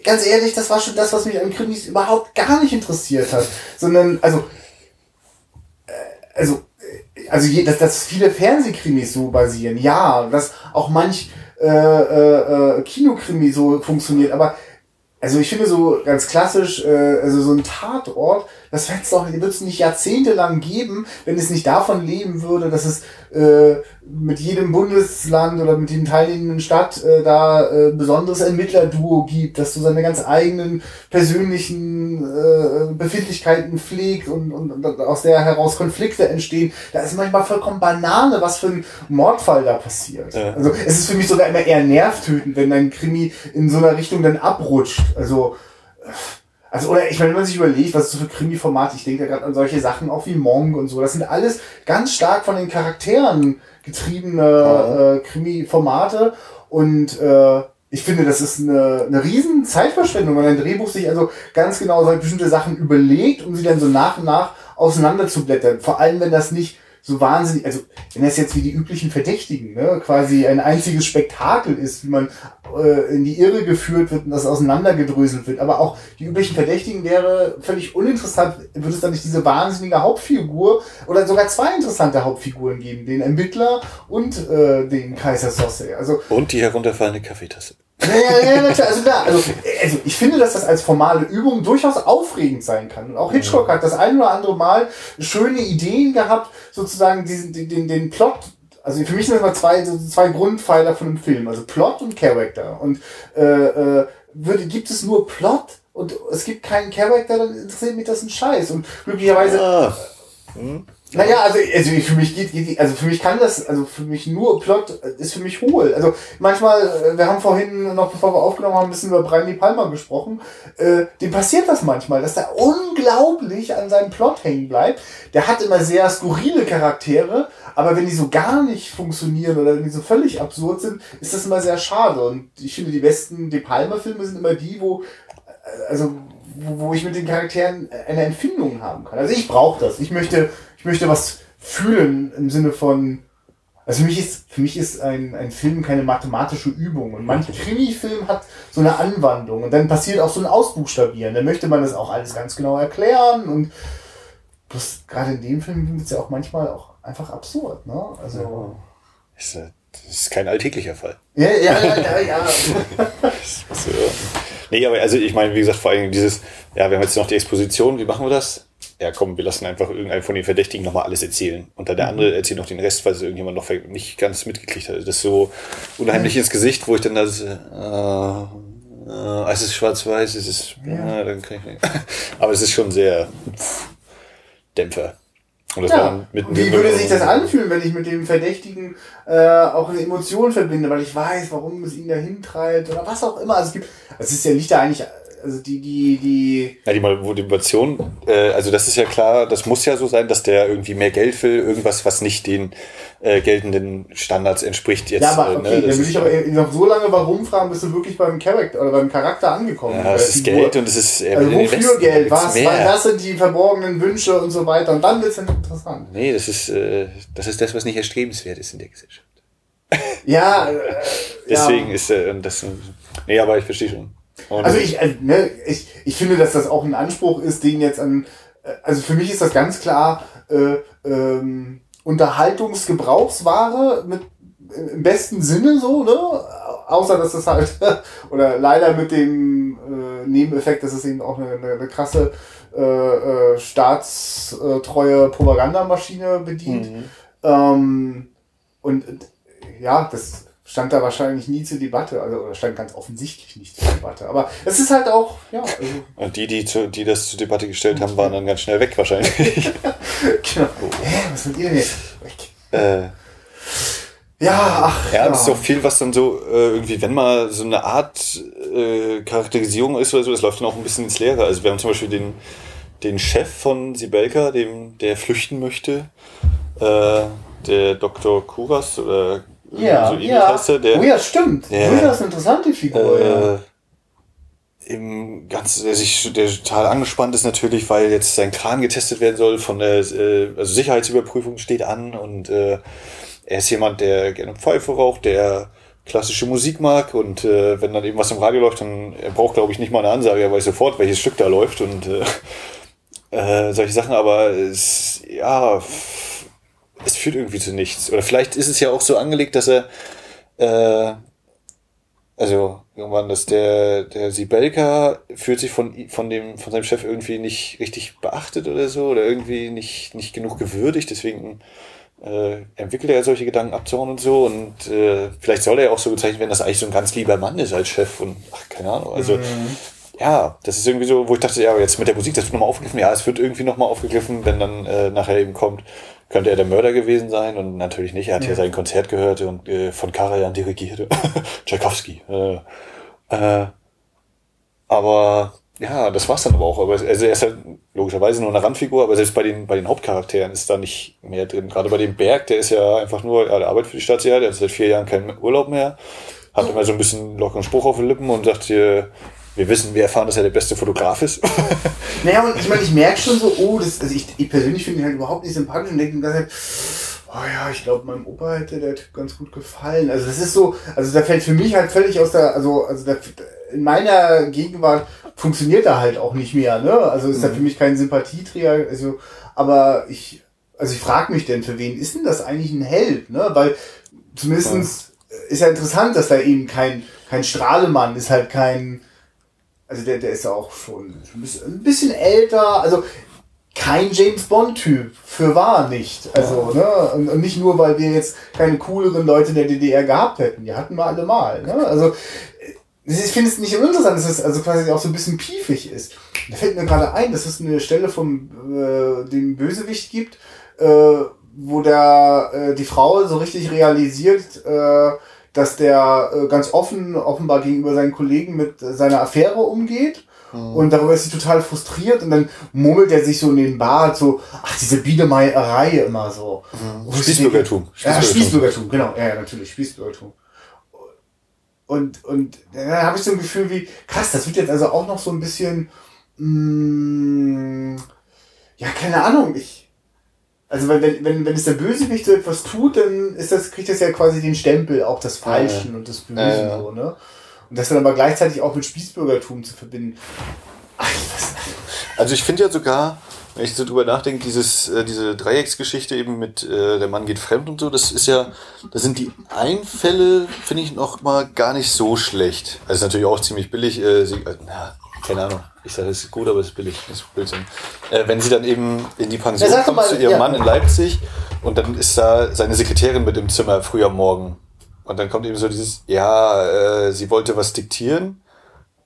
ganz ehrlich, das war schon das, was mich an Krimis überhaupt gar nicht interessiert hat. Sondern, also, also, äh, also, je, dass, dass viele Fernsehkrimis so basieren, ja, dass auch manch äh, äh, äh, Kinokrimi so funktioniert, aber also ich finde so ganz klassisch, äh, also so ein Tatort, das wird es doch, wird es nicht jahrzehntelang geben, wenn es nicht davon leben würde, dass es äh, mit jedem Bundesland oder mit jedem teilnehmenden Stadt äh, da äh, besonderes Ermittlerduo gibt, dass du seine ganz eigenen persönlichen äh, Befindlichkeiten pflegt und, und, und aus der heraus Konflikte entstehen. Da ist manchmal vollkommen Banane, was für ein Mordfall da passiert. Ja. Also es ist für mich sogar immer eher nervtötend, wenn ein Krimi in so einer Richtung dann abrutscht. Also also, oder ich meine, wenn man sich überlegt, was ist so für Krimi-Formate, ich denke gerade an solche Sachen auch wie Monk und so, das sind alles ganz stark von den Charakteren getriebene äh, Krimi-Formate und äh, ich finde, das ist eine, eine riesen Zeitverschwendung, wenn ein Drehbuch sich also ganz genau so bestimmte Sachen überlegt, um sie dann so nach und nach auseinanderzublättern. Vor allem, wenn das nicht so wahnsinnig, also wenn das jetzt wie die üblichen Verdächtigen, ne, quasi ein einziges Spektakel ist, wie man äh, in die Irre geführt wird und das auseinandergedröselt wird, aber auch die üblichen Verdächtigen wäre völlig uninteressant, würde es dann nicht diese wahnsinnige Hauptfigur oder sogar zwei interessante Hauptfiguren geben, den Ermittler und äh, den Kaiser Sosse. Also, und die herunterfallende Kaffeetasse. Ja, ja, ja, natürlich. Also, da, also, also ich finde, dass das als formale Übung durchaus aufregend sein kann. Und auch Hitchcock hat das ein oder andere Mal schöne Ideen gehabt, sozusagen diesen, den, den, Plot also für mich sind das mal zwei, so zwei Grundpfeiler von einem Film, also Plot und Character. Und äh, äh, würde, gibt es nur Plot und es gibt keinen Character, dann interessiert mich das ein Scheiß. Und glücklicherweise. Ah. Hm? Naja, also, also für mich geht, geht, also für mich kann das, also für mich nur Plot ist für mich hohl. Also manchmal, äh, wir haben vorhin noch bevor wir aufgenommen haben, ein bisschen über Brian De Palma gesprochen, äh, dem passiert das manchmal, dass der unglaublich an seinem Plot hängen bleibt. Der hat immer sehr skurrile Charaktere, aber wenn die so gar nicht funktionieren oder wenn die so völlig absurd sind, ist das immer sehr schade. Und ich finde, die besten De Palma-Filme sind immer die, wo, äh, also wo, wo ich mit den Charakteren eine Empfindung haben kann. Also ich brauche das. Ich möchte ich möchte was fühlen im Sinne von, also für mich ist, für mich ist ein, ein Film keine mathematische Übung. Und manch Krimi-Film hat so eine Anwandlung und dann passiert auch so ein Ausbuchstabieren. Dann möchte man das auch alles ganz genau erklären und bloß gerade in dem Film wird es ja auch manchmal auch einfach absurd, ne? Also. Ist, das ist kein alltäglicher Fall. Ja, ja, ja, ja. ja. so. Nee, aber also ich meine, wie gesagt, vor allem dieses, ja, wir haben jetzt noch die Exposition, wie machen wir das? Ja komm, wir lassen einfach irgendeinen von den Verdächtigen nochmal alles erzählen. Und dann der andere mhm. erzählt noch den Rest, weil es irgendjemand noch nicht ganz mitgekriegt hat. Das ist so unheimlich ins Gesicht, wo ich dann das, äh, äh, es ist schwarz-weiß, es ist, ja. äh, dann kann ich nicht. Aber es ist schon sehr pff, Dämpfer. Und ja. Wie würde sich das anfühlen, wenn ich mit dem Verdächtigen äh, auch eine Emotion verbinde, weil ich weiß, warum es ihn dahin treibt oder was auch immer. Also es gibt, es ist ja nicht da eigentlich also die, die, die. Ja, die Motivation, äh, also das ist ja klar, das muss ja so sein, dass der irgendwie mehr Geld will, irgendwas, was nicht den äh, geltenden Standards entspricht jetzt. Ja, aber äh, okay, ne, dann will ich aber noch so lange warum fragen, bis du wirklich beim Charakter oder beim Charakter angekommen bist. Ja, es ist Geld und es ist äh, also wofür Geld? Was, was sind die verborgenen Wünsche und so weiter? Und dann wird es interessant. Nee, das ist, äh, das ist das, was nicht erstrebenswert ist in der Gesellschaft. Ja, äh, deswegen ja. ist äh, das. Nee, aber ich verstehe schon. Und also ich, äh, ne, ich, ich finde, dass das auch ein Anspruch ist, den jetzt an, äh, also für mich ist das ganz klar äh, ähm, Unterhaltungsgebrauchsware mit im besten Sinne so, ne? Außer dass das halt, oder leider mit dem äh, Nebeneffekt, dass es eben auch eine, eine, eine krasse äh, äh, staatstreue Propagandamaschine bedient. Mhm. Ähm, und ja, das stand da wahrscheinlich nie zur Debatte, also oder stand ganz offensichtlich nicht zur Debatte. Aber es ist halt auch, ja. Also und die, die, zu, die das zur Debatte gestellt haben, waren dann ganz schnell weg wahrscheinlich. genau. Hä, was mit ihr denn jetzt? Weg. Äh. Ja, ach. Ja, das ist auch viel, was dann so äh, irgendwie, wenn mal so eine Art äh, Charakterisierung ist oder so, das läuft dann auch ein bisschen ins Leere. Also wir haben zum Beispiel den, den Chef von Sibelka, dem, der flüchten möchte, äh, der Dr. Kuras oder ja, so ja. heißt er, der. Oh ja, stimmt. Das ist eine interessante Figur, äh, ja. Im ganz, der sich, der total angespannt ist natürlich, weil jetzt sein Kran getestet werden soll von der, äh, also Sicherheitsüberprüfung steht an und äh, er ist jemand, der gerne Pfeife raucht, der klassische Musik mag und äh, wenn dann eben was im Radio läuft, dann er braucht glaube ich nicht mal eine Ansage, er weiß sofort, welches Stück da läuft und äh, äh, solche Sachen, aber es, ja, es führt irgendwie zu nichts. Oder vielleicht ist es ja auch so angelegt, dass er, äh, also irgendwann, dass der, der Sibelka fühlt sich von, von dem, von seinem Chef irgendwie nicht richtig beachtet oder so, oder irgendwie nicht, nicht genug gewürdigt, deswegen äh, entwickelt er solche Gedanken abzuhauen und so. Und äh, vielleicht soll er auch so bezeichnet werden, dass er eigentlich so ein ganz lieber Mann ist als Chef und ach, keine Ahnung. Also mhm. ja, das ist irgendwie so, wo ich dachte, ja, jetzt mit der Musik, das wird nochmal aufgegriffen. Ja, es wird irgendwie nochmal aufgegriffen, wenn dann äh, nachher eben kommt, könnte er der Mörder gewesen sein und natürlich nicht. Er hat ja. hier sein Konzert gehört und äh, von Karajan dirigiert. Tchaikovsky. Äh, äh, aber ja, das war's dann aber auch. Aber also er ist halt logischerweise nur eine Randfigur, aber selbst bei den, bei den Hauptcharakteren ist da nicht mehr drin. Gerade bei dem Berg, der ist ja einfach nur, der arbeitet für die Staatsjahr, der hat seit vier Jahren keinen Urlaub mehr, hat immer so ein bisschen lockeren Spruch auf den Lippen und sagt hier, wir wissen, wir erfahren, dass er der beste Fotograf ist. naja, und ich meine, ich merke schon so, oh, das, also ich, ich persönlich finde ihn halt überhaupt nicht sympathisch und denke ganze Zeit, oh ja, ich glaube, meinem Opa hätte der Typ ganz gut gefallen. Also das ist so, also da fällt für mich halt völlig aus der, also, also der, in meiner Gegenwart funktioniert er halt auch nicht mehr, ne? Also ist mhm. er für mich kein Sympathieträger, also, aber ich, also ich frage mich denn, für wen ist denn das eigentlich ein Held, ne? Weil zumindestens ja. ist ja interessant, dass da eben kein, kein Strahlemann ist halt kein, also der, der ist ja auch schon ein bisschen älter, also kein James Bond-Typ, für wahr nicht. Also, ne, und, nicht nur, weil wir jetzt keine cooleren Leute in der DDR gehabt hätten. Die hatten wir alle mal. Ne? Also, ich finde es nicht uninteressant, dass es also quasi auch so ein bisschen piefig ist. Da fällt mir gerade ein, dass es eine Stelle vom äh, dem Bösewicht gibt, äh, wo der äh, die Frau so richtig realisiert, äh, dass der äh, ganz offen offenbar gegenüber seinen Kollegen mit seiner Affäre umgeht. Mhm. Und darüber ist sie total frustriert und dann murmelt er sich so in den Bart so, ach, diese Biedermeierei immer so. Mhm. Spießbürgertum. Ja, Spießbürgertum, genau. Ja, natürlich, Spießbürgertum. Und, und da habe ich so ein Gefühl wie, krass, das wird jetzt also auch noch so ein bisschen, mh, mm, ja, keine Ahnung, ich, also wenn, wenn, wenn es der Bösewicht so etwas tut, dann ist das, kriegt das ja quasi den Stempel auch des Falschen ja. und des Bösen, ja, so, ne? Und das dann aber gleichzeitig auch mit Spießbürgertum zu verbinden. Ach? Also ich finde ja sogar, wenn ich so drüber nachdenke, dieses, äh, diese Dreiecksgeschichte eben mit äh, der Mann geht fremd und so, das ist ja, da sind die Einfälle, finde ich, noch mal gar nicht so schlecht. Also ist natürlich auch ziemlich billig, äh, sie, äh, na, keine Ahnung. Ich sage, es ist gut, aber es ist billig. Das ist Blödsinn. Äh, wenn sie dann eben in die Pension ja, kommt mal, zu ihrem ja. Mann in Leipzig und dann ist da seine Sekretärin mit im Zimmer früh am Morgen. Und dann kommt eben so dieses, ja, äh, sie wollte was diktieren.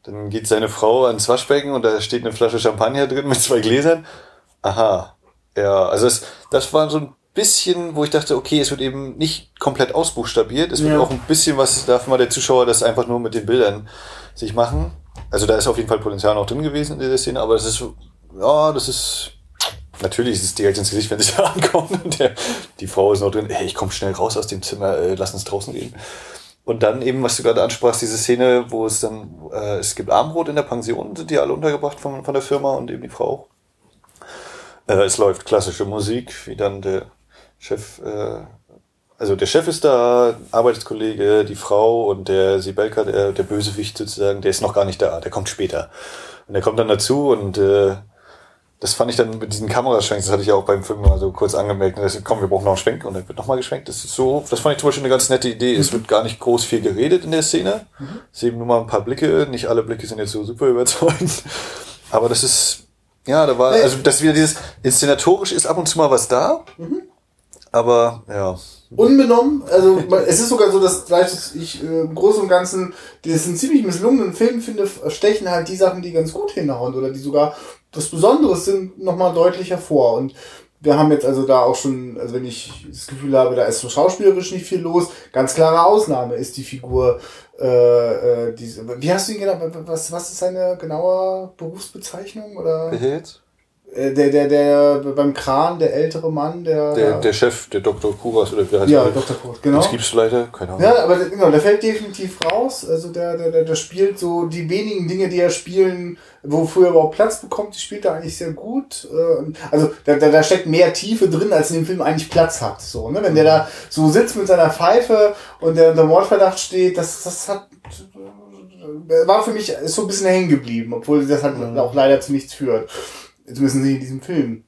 Dann geht seine Frau ans Waschbecken und da steht eine Flasche Champagner drin mit zwei Gläsern. Aha. Ja, also das, das war so ein bisschen, wo ich dachte, okay, es wird eben nicht komplett ausbuchstabiert. Es wird ja. auch ein bisschen was, darf mal der Zuschauer das einfach nur mit den Bildern sich machen. Also da ist auf jeden Fall Potenzial noch drin gewesen in dieser Szene, aber das ist, ja, das ist, natürlich ist es direkt ins Gesicht, wenn sie da ankommen der, die Frau ist noch drin, hey, ich komme schnell raus aus dem Zimmer, äh, lass uns draußen gehen. Und dann eben, was du gerade ansprachst, diese Szene, wo es dann, äh, es gibt Armbrot in der Pension, sind die alle untergebracht von, von der Firma und eben die Frau. Äh, es läuft klassische Musik, wie dann der Chef äh, also der Chef ist da, Arbeitskollege, die Frau und der Sibelka, der, der Bösewicht sozusagen, der ist noch gar nicht da, der kommt später. Und der kommt dann dazu und äh, das fand ich dann mit diesen Kameraschwenks, das hatte ich ja auch beim Film mal so kurz angemerkt, dass, komm, wir brauchen noch einen Schwenk und dann wird nochmal geschwenkt. Das ist so, das fand ich zum Beispiel eine ganz nette Idee. Es wird gar nicht groß viel geredet in der Szene. Es sind nur mal ein paar Blicke, nicht alle Blicke sind jetzt so super überzeugend. Aber das ist, ja, da war, also das wieder dieses, inszenatorisch ist ab und zu mal was da. Mhm. Aber ja. Unbenommen, also es ist sogar so, dass gleich ich äh, im Großen und Ganzen diesen ziemlich misslungenen Film finde, stechen halt die Sachen, die ganz gut hinhauen oder die sogar was Besonderes sind, nochmal deutlich hervor. Und wir haben jetzt also da auch schon, also wenn ich das Gefühl habe, da ist so schauspielerisch nicht viel los, ganz klare Ausnahme ist die Figur, äh, äh, diese, wie hast du ihn genau, was, was ist seine genaue Berufsbezeichnung? Oder? Äh, der, der, der beim Kran, der ältere Mann, der. Der, der Chef, der Dr. Kuras oder wie heißt Ja, Dr. Kuras, genau. Das gibt's leider, keine Ahnung. Ja, aber genau, der fällt definitiv raus. Also der, der, der, der spielt so die wenigen Dinge, die er spielen, wofür er überhaupt Platz bekommt, die spielt er eigentlich sehr gut. Äh, also da, da, da steckt mehr Tiefe drin, als in dem Film eigentlich Platz hat. So, ne? Wenn der da so sitzt mit seiner Pfeife und der unter Mordverdacht steht, das, das hat war für mich ist so ein bisschen hängen geblieben, obwohl das halt mhm. auch leider zu nichts führt. Müssen sie in diesem Film.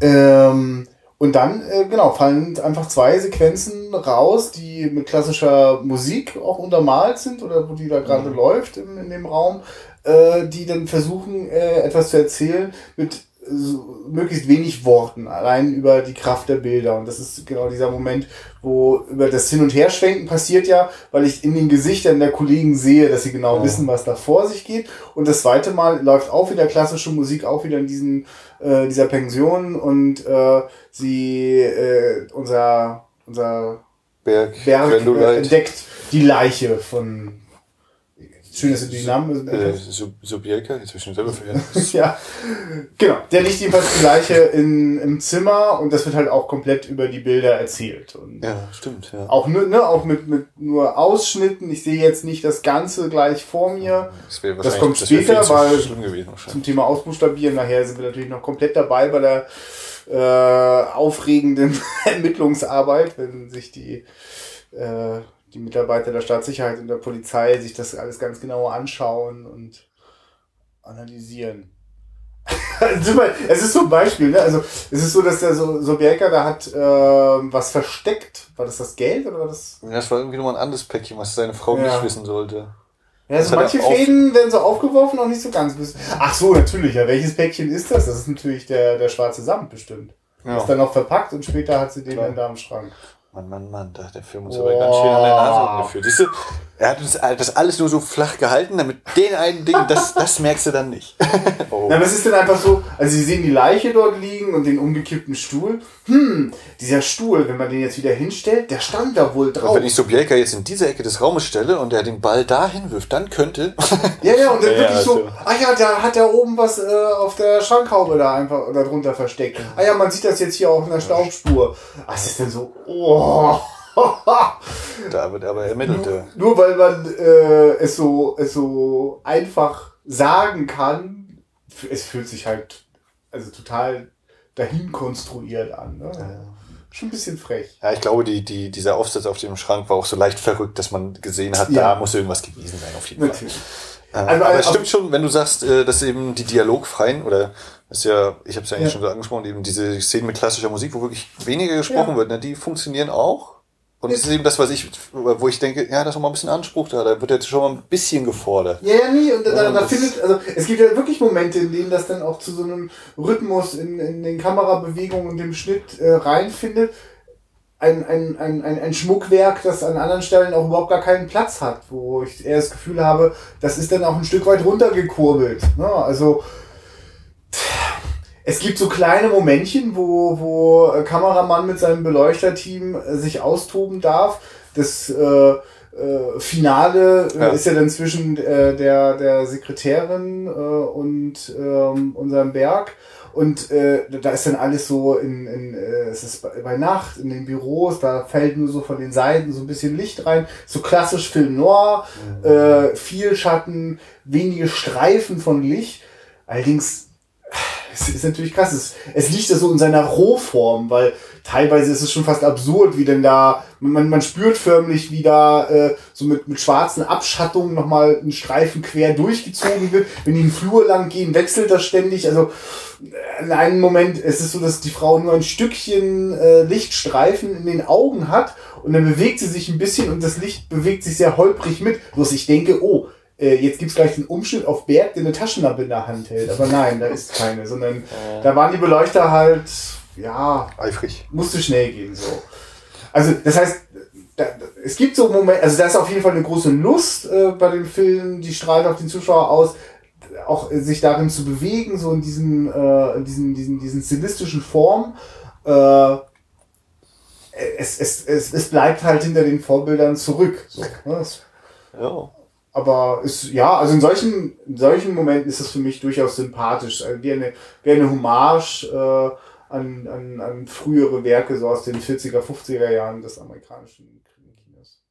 Ähm, und dann, äh, genau, fallen einfach zwei Sequenzen raus, die mit klassischer Musik auch untermalt sind oder wo die da gerade mhm. läuft in, in dem Raum, äh, die dann versuchen, äh, etwas zu erzählen mit so, möglichst wenig Worten, allein über die Kraft der Bilder. Und das ist genau dieser Moment, wo über das Hin- und Herschwenken passiert ja, weil ich in den Gesichtern der Kollegen sehe, dass sie genau ja. wissen, was da vor sich geht. Und das zweite Mal läuft auch wieder klassische Musik, auch wieder in diesen, äh, dieser Pension und äh, sie, äh, unser, unser Berg, Berg äh, entdeckt die Leiche von Schön, dass du die Namen. Äh, Subjelka, jetzt habe ich schon selber vergessen. ja, genau. Der liegt jedenfalls die Leiche in, im Zimmer und das wird halt auch komplett über die Bilder erzählt. Und ja, stimmt. Ja. Auch, nur, ne, auch mit, mit nur Ausschnitten. Ich sehe jetzt nicht das Ganze gleich vor mir. Das, das kommt später, das weil zum Thema Ausbuchstabieren nachher sind wir natürlich noch komplett dabei bei der äh, aufregenden Ermittlungsarbeit, wenn sich die äh, die Mitarbeiter der Staatssicherheit und der Polizei sich das alles ganz genau anschauen und analysieren. es ist so ein Beispiel, ne? Also es ist so, dass der so Sobierka da hat äh, was versteckt. War das das Geld oder war das? Ja, das war irgendwie nur ein anderes Päckchen, was seine Frau ja. nicht wissen sollte. Ja, also manche Fäden werden so aufgeworfen, auch nicht so ganz. Ach so, natürlich. Ja, welches Päckchen ist das? Das ist natürlich der, der schwarze Samt bestimmt. Ja. Ist dann noch verpackt und später hat sie den Klar. dann da im Schrank. Mann, Mann, Mann, da hat der Film uns aber ganz schön an der Nase umgeführt. Siehst du, er hat uns das alles nur so flach gehalten, damit den einen Ding, das, das merkst du dann nicht. oh. Na, was ist denn einfach so, also sie sehen die Leiche dort liegen und den umgekippten Stuhl. Hm, dieser Stuhl, wenn man den jetzt wieder hinstellt, der stand da wohl drauf. Und wenn ich Sobielka jetzt in diese Ecke des Raumes stelle und er den Ball dahin wirft, dann könnte. ja, ja, und dann ja, wirklich also. so, ach ja, da hat er oben was äh, auf der Schrankhaube da einfach oder drunter versteckt. Ah ja, man sieht das jetzt hier auf einer Staubspur. Was ist denn so, oh. da wird aber ermittelt. Nur, nur weil man äh, es, so, es so einfach sagen kann, es fühlt sich halt also total dahin konstruiert an. Ne? Ja. Schon ein bisschen frech. Ja, ich glaube, die, die, dieser Aufsatz auf dem Schrank war auch so leicht verrückt, dass man gesehen hat, ja. da muss irgendwas gewesen sein, auf jeden Natürlich. Fall. Äh, also, aber es stimmt schon, wenn du sagst, äh, dass eben die dialogfreien oder das ist ja, ich habe es ja eigentlich ja. schon so angesprochen, eben diese Szenen mit klassischer Musik, wo wirklich weniger gesprochen wird, ne, die funktionieren auch. Und das ist eben das, was ich, wo ich denke, ja, da ist mal ein bisschen Anspruch da, da wird jetzt schon mal ein bisschen gefordert. Ja, ja, nie, und da, da, da findet, also es gibt ja wirklich Momente, in denen das dann auch zu so einem Rhythmus in, in den Kamerabewegungen und dem Schnitt äh, reinfindet. Ein, ein, ein, ein, Schmuckwerk, das an anderen Stellen auch überhaupt gar keinen Platz hat, wo ich eher das Gefühl habe, das ist dann auch ein Stück weit runtergekurbelt. Ne? Also, es gibt so kleine Momentchen, wo, wo Kameramann mit seinem Beleuchterteam äh, sich austoben darf. Das äh, äh, Finale äh, ja. ist ja dann zwischen äh, der, der Sekretärin äh, und ähm, unserem Berg. Und äh, da ist dann alles so in, in äh, es ist bei Nacht in den Büros, da fällt nur so von den Seiten so ein bisschen Licht rein. So klassisch Film Noir, mhm. äh, viel Schatten, wenige Streifen von Licht. Allerdings es ist natürlich krass. Es, es liegt ja so in seiner Rohform, weil teilweise ist es schon fast absurd, wie denn da, man, man spürt förmlich, wie da äh, so mit, mit schwarzen Abschattungen nochmal ein Streifen quer durchgezogen wird. Wenn die im Flur lang gehen, wechselt das ständig. Also in einem Moment ist es so, dass die Frau nur ein Stückchen äh, Lichtstreifen in den Augen hat und dann bewegt sie sich ein bisschen und das Licht bewegt sich sehr holprig mit. Bloß ich denke, oh, äh, jetzt gibt's gleich einen Umschnitt auf Berg, der eine Taschenlampe in der Hand hält. Aber nein, da ist keine, sondern äh. da waren die Beleuchter halt, ja, eifrig. Musste schnell gehen, so. Also, das heißt, da, es gibt so Momente, also da ist auf jeden Fall eine große Lust äh, bei dem Film, die strahlt auf den Zuschauer aus, auch äh, sich darin zu bewegen, so in diesen, äh, diesen, diesen, diesen stilistischen Form. Äh, es, es, es, es bleibt halt hinter den Vorbildern zurück. So, ne? ja. Aber ist, ja, also in solchen, in solchen Momenten ist es für mich durchaus sympathisch. Also wie eine, wie eine Hommage äh, an, an, an frühere Werke, so aus den 40er, 50er Jahren des amerikanischen Kinos.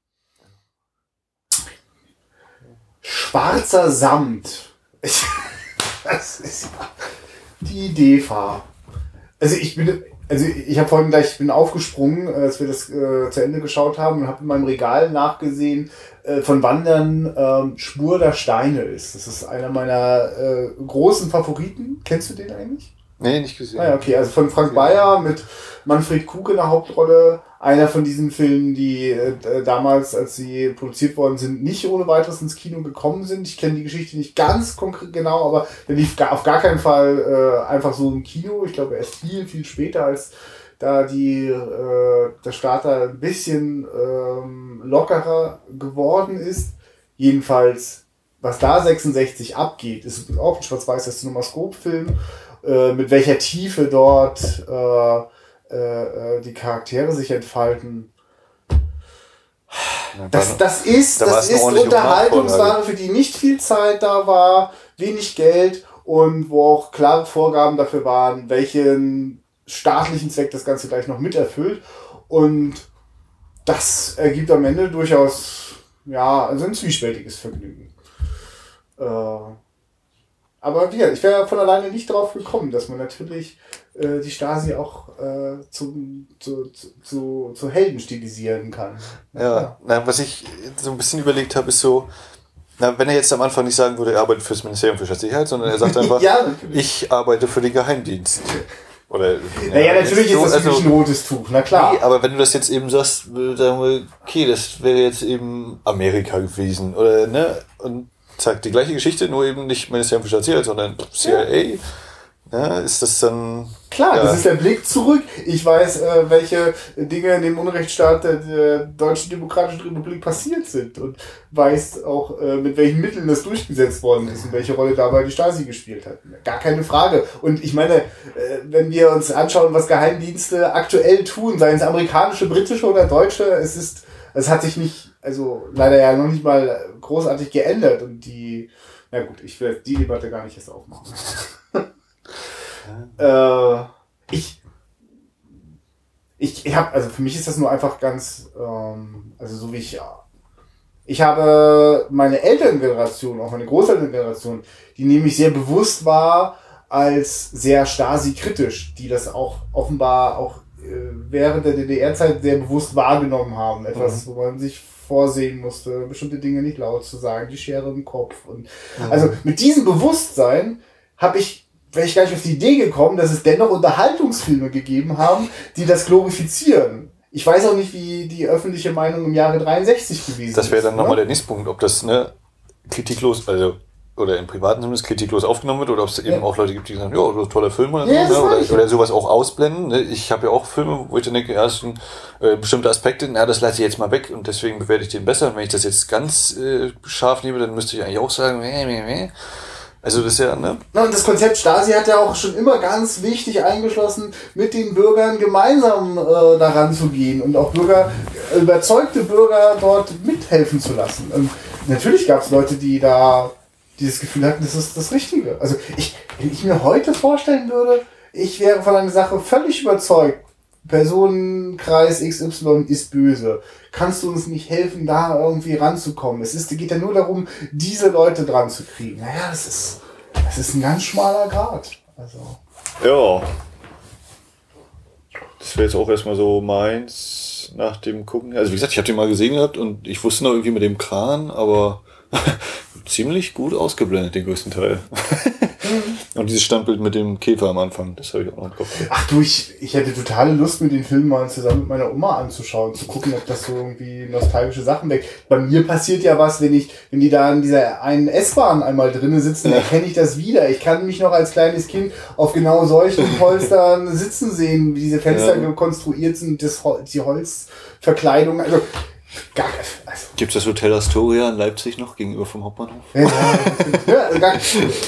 Schwarzer Samt. Ich, das ist ja die Idee war. Also ich bin, also ich habe vorhin gleich, ich bin aufgesprungen, äh, als wir das äh, zu Ende geschaut haben und habe in meinem Regal nachgesehen, äh, von Wandern ähm, Spur der Steine ist. Das ist einer meiner äh, großen Favoriten. Kennst du den eigentlich? Nee, nicht gesehen. Ah, ja, okay, also von Frank Bayer mit Manfred Krug in der Hauptrolle. Einer von diesen Filmen, die äh, damals, als sie produziert worden sind, nicht ohne weiteres ins Kino gekommen sind. Ich kenne die Geschichte nicht ganz konkret genau, aber der lief gar, auf gar keinen Fall äh, einfach so im Kino. Ich glaube, erst viel, viel später, als da die, äh, der Starter ein bisschen ähm, lockerer geworden ist. Jedenfalls, was da 66 abgeht, ist auch ein schwarz-weißer Cinemascope-Film äh, mit welcher Tiefe dort äh, äh, äh, die Charaktere sich entfalten. Das, das ist, da das ist Unterhaltungsware, für die nicht viel Zeit da war, wenig Geld und wo auch klare Vorgaben dafür waren, welchen staatlichen Zweck das Ganze gleich noch miterfüllt. Und das ergibt am Ende durchaus, ja, also ein zwiespältiges Vergnügen. Äh, aber wie ich wäre von alleine nicht drauf gekommen, dass man natürlich äh, die Stasi auch äh, zu, zu, zu, zu Helden stilisieren kann. Ja, ja. Na, was ich so ein bisschen überlegt habe, ist so, na, wenn er jetzt am Anfang nicht sagen würde, er arbeitet fürs Ministerium für Staatssicherheit, sondern er sagt einfach, ja, ich arbeite für den Geheimdienst. Oder, naja, ja, natürlich ist das also, ein rotes Tuch, na klar. Nee, aber wenn du das jetzt eben sagst, sagen wir, okay, das wäre jetzt eben Amerika gewesen, oder, ne, und zack, die gleiche Geschichte, nur eben nicht Ministerium für Staatssicherheit, sondern CIA. Ja, ist das dann. Klar, ja. das ist der Blick zurück. Ich weiß, äh, welche Dinge in dem Unrechtsstaat der, der Deutschen Demokratischen Republik passiert sind und weiß auch, äh, mit welchen Mitteln das durchgesetzt worden ist und welche Rolle dabei die Stasi gespielt hat. Gar keine Frage. Und ich meine, äh, wenn wir uns anschauen, was Geheimdienste aktuell tun, seien es amerikanische, britische oder deutsche, es ist, es hat sich nicht also leider ja noch nicht mal großartig geändert und die, na gut, ich will die Debatte gar nicht erst aufmachen. äh, ich, ich, ich habe, also für mich ist das nur einfach ganz, ähm, also so wie ich, ja, ich habe meine Elterngeneration, auch meine Großelterngeneration, die nämlich sehr bewusst war als sehr Stasi-kritisch, die das auch offenbar auch äh, während der DDR-Zeit sehr bewusst wahrgenommen haben. Etwas, mhm. wo man sich vorsehen musste, bestimmte Dinge nicht laut zu sagen, die Schere im Kopf. Und mhm. also mit diesem Bewusstsein habe ich, wäre ich gar nicht auf die Idee gekommen, dass es dennoch Unterhaltungsfilme gegeben haben, die das glorifizieren. Ich weiß auch nicht, wie die öffentliche Meinung im Jahre 63 gewesen ist. Das wäre dann nochmal der nächste Punkt, ob das ne, kritiklos, also oder in privaten zumindest kritiklos aufgenommen wird oder ob es eben ja. auch Leute gibt, die sagen, ja, das ist toller Film oder, ja, so, ne? oder, oder, sowas auch ausblenden. Ne? Ich habe ja auch Filme, wo ich dann denke, ja, sind äh, bestimmte Aspekte, na, das lasse ich jetzt mal weg und deswegen bewerte ich den besser. Und wenn ich das jetzt ganz äh, scharf nehme, dann müsste ich eigentlich auch sagen, meh, meh, meh. Also das ist ja, ne? Na, und das Konzept Stasi hat ja auch schon immer ganz wichtig eingeschlossen, mit den Bürgern gemeinsam äh, daran zu gehen und auch Bürger, überzeugte Bürger dort mithelfen zu lassen. Und natürlich gab es Leute, die da dieses Gefühl hatten, das ist das Richtige. Also ich, wenn ich mir heute vorstellen würde, ich wäre von einer Sache völlig überzeugt, Personenkreis XY ist böse. Kannst du uns nicht helfen, da irgendwie ranzukommen? Es ist, geht ja nur darum, diese Leute dran zu kriegen. Naja, das ist, das ist ein ganz schmaler Grad. Also. Ja. Das wäre jetzt auch erstmal so meins nach dem Gucken. Also wie gesagt, ich habe den mal gesehen gehabt und ich wusste noch irgendwie mit dem Kran, aber ziemlich gut ausgeblendet, den größten Teil. Und dieses Standbild mit dem Käfer am Anfang, das habe ich auch noch im Kopf. Ach du, ich, ich hätte totale Lust, mir den Film mal zusammen mit meiner Oma anzuschauen, zu gucken, ob das so irgendwie nostalgische Sachen weckt. Bei mir passiert ja was, wenn ich, wenn die da in dieser einen S-Bahn einmal drinnen sitzen, erkenne ich das wieder. Ich kann mich noch als kleines Kind auf genau solchen Polstern sitzen sehen, wie diese Fenster Ja. konstruiert sind, das, die Holzverkleidung. Also, gar, Gibt es das Hotel Astoria in Leipzig noch gegenüber vom Hauptbahnhof? ja,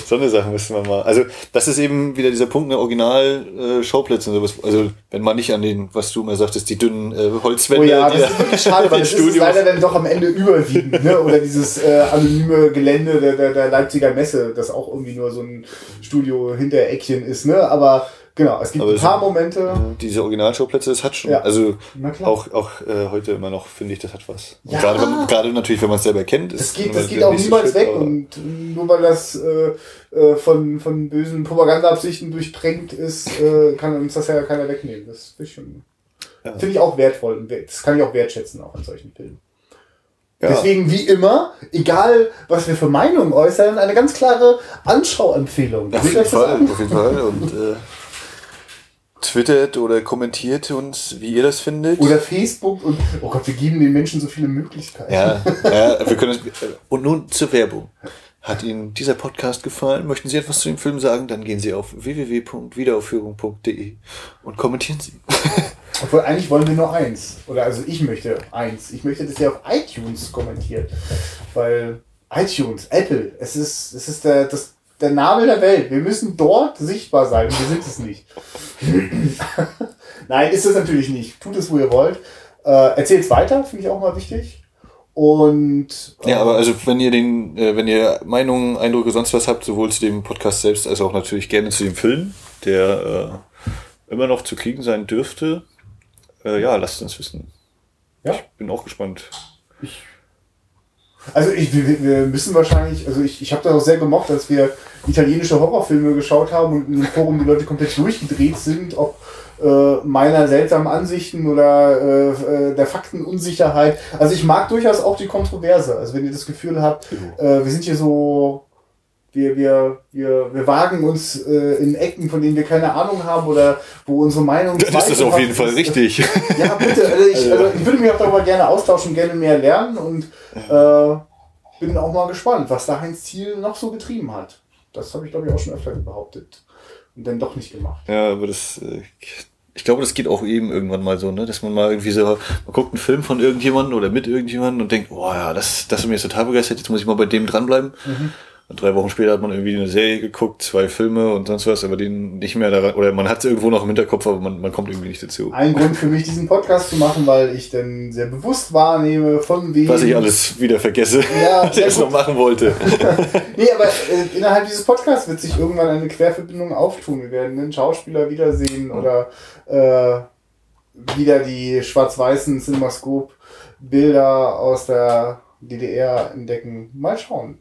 So eine Sache müssen wir mal. Also, das ist eben wieder dieser Punkt, ne, Original-Schauplätze und sowas. Also, wenn man nicht an den, was du immer sagtest, die dünnen äh, Holzwände. Oh ja, das da ist wirklich schade, weil den ist leider dann doch am Ende überwiegend, ne? Oder dieses äh, anonyme Gelände der, der, der Leipziger Messe, das auch irgendwie nur so ein Studio hinter Eckchen ist, ne? Aber genau, es gibt Aber ein paar Momente. Ja, diese Originalschauplätze, das hat schon. Ja. Also auch, auch äh, heute immer noch finde ich, das hat was. Ja. Gerade, wenn- gerade natürlich, wenn man es selber kennt. Das ist geht, das geht auch niemals Schritt, weg und nur weil das äh, äh, von, von bösen Propagandaabsichten durchtränkt ist, äh, kann uns das ja keiner wegnehmen. Das finde Ja. finde ich auch wertvoll und das kann ich auch wertschätzen auch an solchen Filmen. Ja. Deswegen, wie immer, egal was wir für Meinungen äußern, eine ganz klare Anschauempfehlung. Auf jeden Fall, auf jeden Fall. Und äh, twittert oder kommentiert uns, wie ihr das findet. Oder Facebook und, oh Gott, wir geben den Menschen so viele Möglichkeiten. ja, ja, wir können es. Und nun zur Werbung. Hat Ihnen dieser Podcast gefallen? Möchten Sie etwas zu dem Film sagen? Dann gehen Sie auf www.wiederaufführung.de und kommentieren Sie. Obwohl, eigentlich wollen wir nur eins. Oder also ich möchte eins. Ich möchte, dass ihr auf iTunes kommentiert. Weil iTunes, Apple, es ist, es ist der, das, der Nabel der Welt. Wir müssen dort sichtbar sein. Wir sind es nicht. Nein, ist es natürlich nicht. Tut es, wo ihr wollt. Äh, Erzählt es weiter, finde ich auch mal wichtig. Und äh, Ja, aber also wenn ihr den, äh, wenn ihr Meinungen, Eindrücke, sonst was habt, sowohl zu dem Podcast selbst als auch natürlich gerne zu dem Film, der äh, immer noch zu kriegen sein dürfte, äh, ja, lasst uns wissen. Ja. Ich bin auch gespannt. Also ich, wir, wir müssen wahrscheinlich, also ich, ich habe das auch sehr gemocht, als wir italienische Horrorfilme geschaut haben und in dem Forum die Leute komplett durchgedreht sind, ob äh, meiner seltsamen Ansichten oder äh, äh, der Faktenunsicherheit. Also ich mag durchaus auch die Kontroverse. Also wenn ihr das Gefühl habt, äh, wir sind hier so, wir, wir, wir, wir wagen uns äh, in Ecken, von denen wir keine Ahnung haben oder wo unsere Meinung ist das auf jeden Fall ist. richtig. Ja, bitte. Also ich, also ich würde mich auch darüber gerne austauschen, gerne mehr lernen und äh, bin auch mal gespannt, was da Heinz Ziel noch so getrieben hat. Das habe ich, glaube ich, auch schon öfter behauptet. Und dann doch nicht gemacht. Ja, aber das, äh, ich glaube, das geht auch eben irgendwann mal so, ne, dass man mal irgendwie so, man guckt einen Film von irgendjemandem oder mit irgendjemandem und denkt, boah, ja, das, das hat mich jetzt total begeistert, jetzt muss ich mal bei dem dranbleiben. Und drei Wochen später hat man irgendwie eine Serie geguckt, zwei Filme und sonst was, aber den nicht mehr daran, oder man hat es irgendwo noch im Hinterkopf, aber man, man kommt irgendwie nicht dazu. Ein Grund für mich, diesen Podcast zu machen, weil ich dann sehr bewusst wahrnehme, von wem. Was ich alles wieder vergesse, Ja, was ich jetzt noch machen wollte. Nee, aber äh, innerhalb dieses Podcasts wird sich irgendwann eine Querverbindung auftun. Wir werden einen Schauspieler wiedersehen oder äh, wieder die schwarz-weißen CinemaScope-Bilder aus der DDR entdecken. Mal schauen.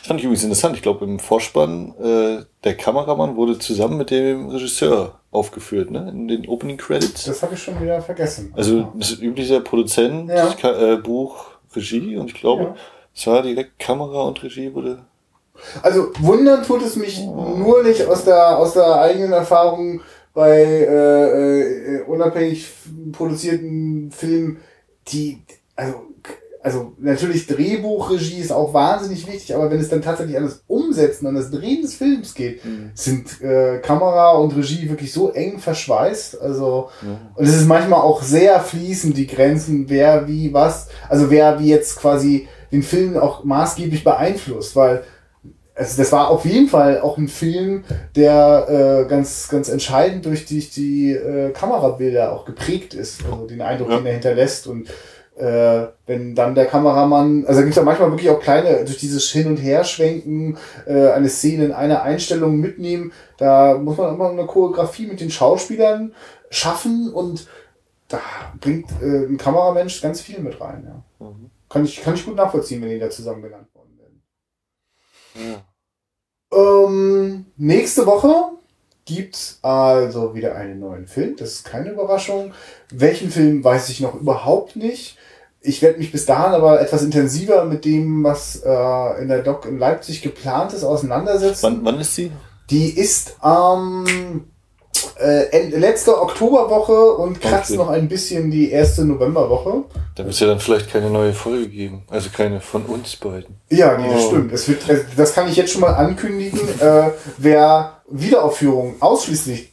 Das fand ich übrigens interessant. Ich glaube, im Vorspann, äh, der Kameramann wurde zusammen mit dem Regisseur aufgeführt, ne? In den Opening Credits. Das habe ich schon wieder vergessen. Also, das ist üblicher Produzent, Ja. Äh, Buch, Regie und ich glaube, Ja. es war direkt Kamera und Regie wurde. Also wundern tut es mich nur nicht aus der, aus der eigenen Erfahrung bei äh, äh, unabhängig produzierten Filmen, die, also, also natürlich Drehbuchregie ist auch wahnsinnig wichtig, aber wenn es dann tatsächlich an das Umsetzen, an das Drehen des Films geht, sind äh, Kamera und Regie wirklich so eng verschweißt. Also und es ist manchmal auch sehr fließend, die Grenzen, wer wie was, also wer wie jetzt quasi den Film auch maßgeblich beeinflusst, weil also das war auf jeden Fall auch ein Film, der äh, ganz, ganz entscheidend durch die, die äh, Kamerabilder auch geprägt ist, also den Eindruck, Ja. den er hinterlässt und äh, wenn dann der Kameramann, also da gibt es ja manchmal wirklich auch kleine, durch dieses Hin- und Herschwenken, äh, eine Szene in einer Einstellung mitnehmen, da muss man immer eine Choreografie mit den Schauspielern schaffen und da bringt äh, ein Kameramensch ganz viel mit rein. Ja. Kann, ich, kann ich gut nachvollziehen, wenn die da zusammen genannt worden werden. Ja. Ähm, nächste Woche gibt's also wieder einen neuen Film. Das ist keine Überraschung. Welchen Film weiß ich noch überhaupt nicht. Ich werde mich bis dahin aber etwas intensiver mit dem, was äh, in der Doc in Leipzig geplant ist, auseinandersetzen. Wann, wann ist sie? Die ist am äh, Ende- letzte Oktoberwoche und kratzt Okay. noch ein bisschen die erste Novemberwoche. Da wird es ja dann vielleicht keine neue Folge geben. Also keine von uns beiden. Ja, nee, das Oh. stimmt. Es wird, das kann ich jetzt schon mal ankündigen. Äh, wer Wiederaufführungen ausschließlich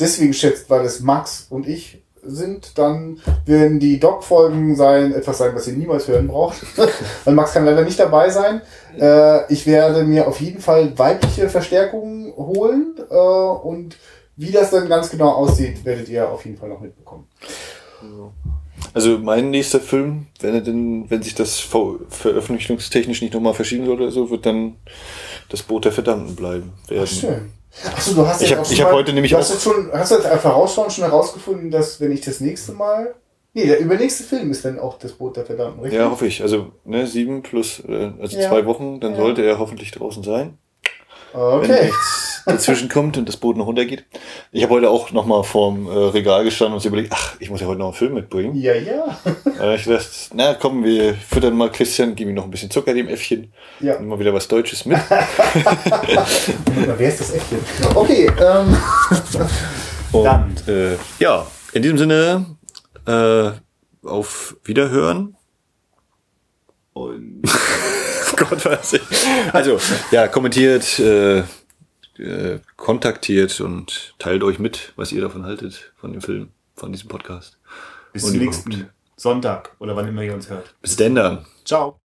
deswegen schätzt, weil es Max und ich sind, dann werden die Doc-Folgen sein, etwas sein, was ihr niemals hören braucht. weil Max kann leider nicht dabei sein. Äh, ich werde mir auf jeden Fall weibliche Verstärkungen holen äh, und wie das dann ganz genau aussieht, werdet ihr auf jeden Fall noch mitbekommen. Also mein nächster Film, wenn er denn, wenn sich das ver veröffentlichungstechnisch nicht nochmal verschieben sollte oder so, wird dann das Boot der Verdammten bleiben werden. Schön. Achso, du hast Ich jetzt hab- auch schon ich hab mal- heute nämlich du hast auch- jetzt schon, hast du jetzt einfach vorausschauend schon herausgefunden, dass wenn ich das nächste Mal, nee, der übernächste Film ist dann auch das Boot der Verdammten, richtig? Ja, hoffe ich. Also ne, sieben plus, äh, also Ja. zwei Wochen, dann Ja. sollte er hoffentlich draußen sein. Wenn Okay. nichts dazwischen kommt und das Boot noch runtergeht. Ich habe heute auch nochmal vorm äh, Regal gestanden und so überlegt, ach, ich muss ja heute noch einen Film mitbringen. Ja, ja. Hab ich gedacht, na komm, wir füttern mal Christian, gib ihm noch ein bisschen Zucker, dem Äffchen. Ja. Nimm mal wieder was Deutsches mit. Mal, wer ist das Äffchen? Okay, ähm, Und äh, ja, in diesem Sinne, äh, auf Wiederhören. Und Gott weiß ich. Also, ja, kommentiert, äh, äh, kontaktiert und teilt euch mit, was ihr davon haltet, von dem Film, von diesem Podcast. Bis zum nächsten Sonntag oder wann immer ihr uns hört. Bis denn dann. Ciao.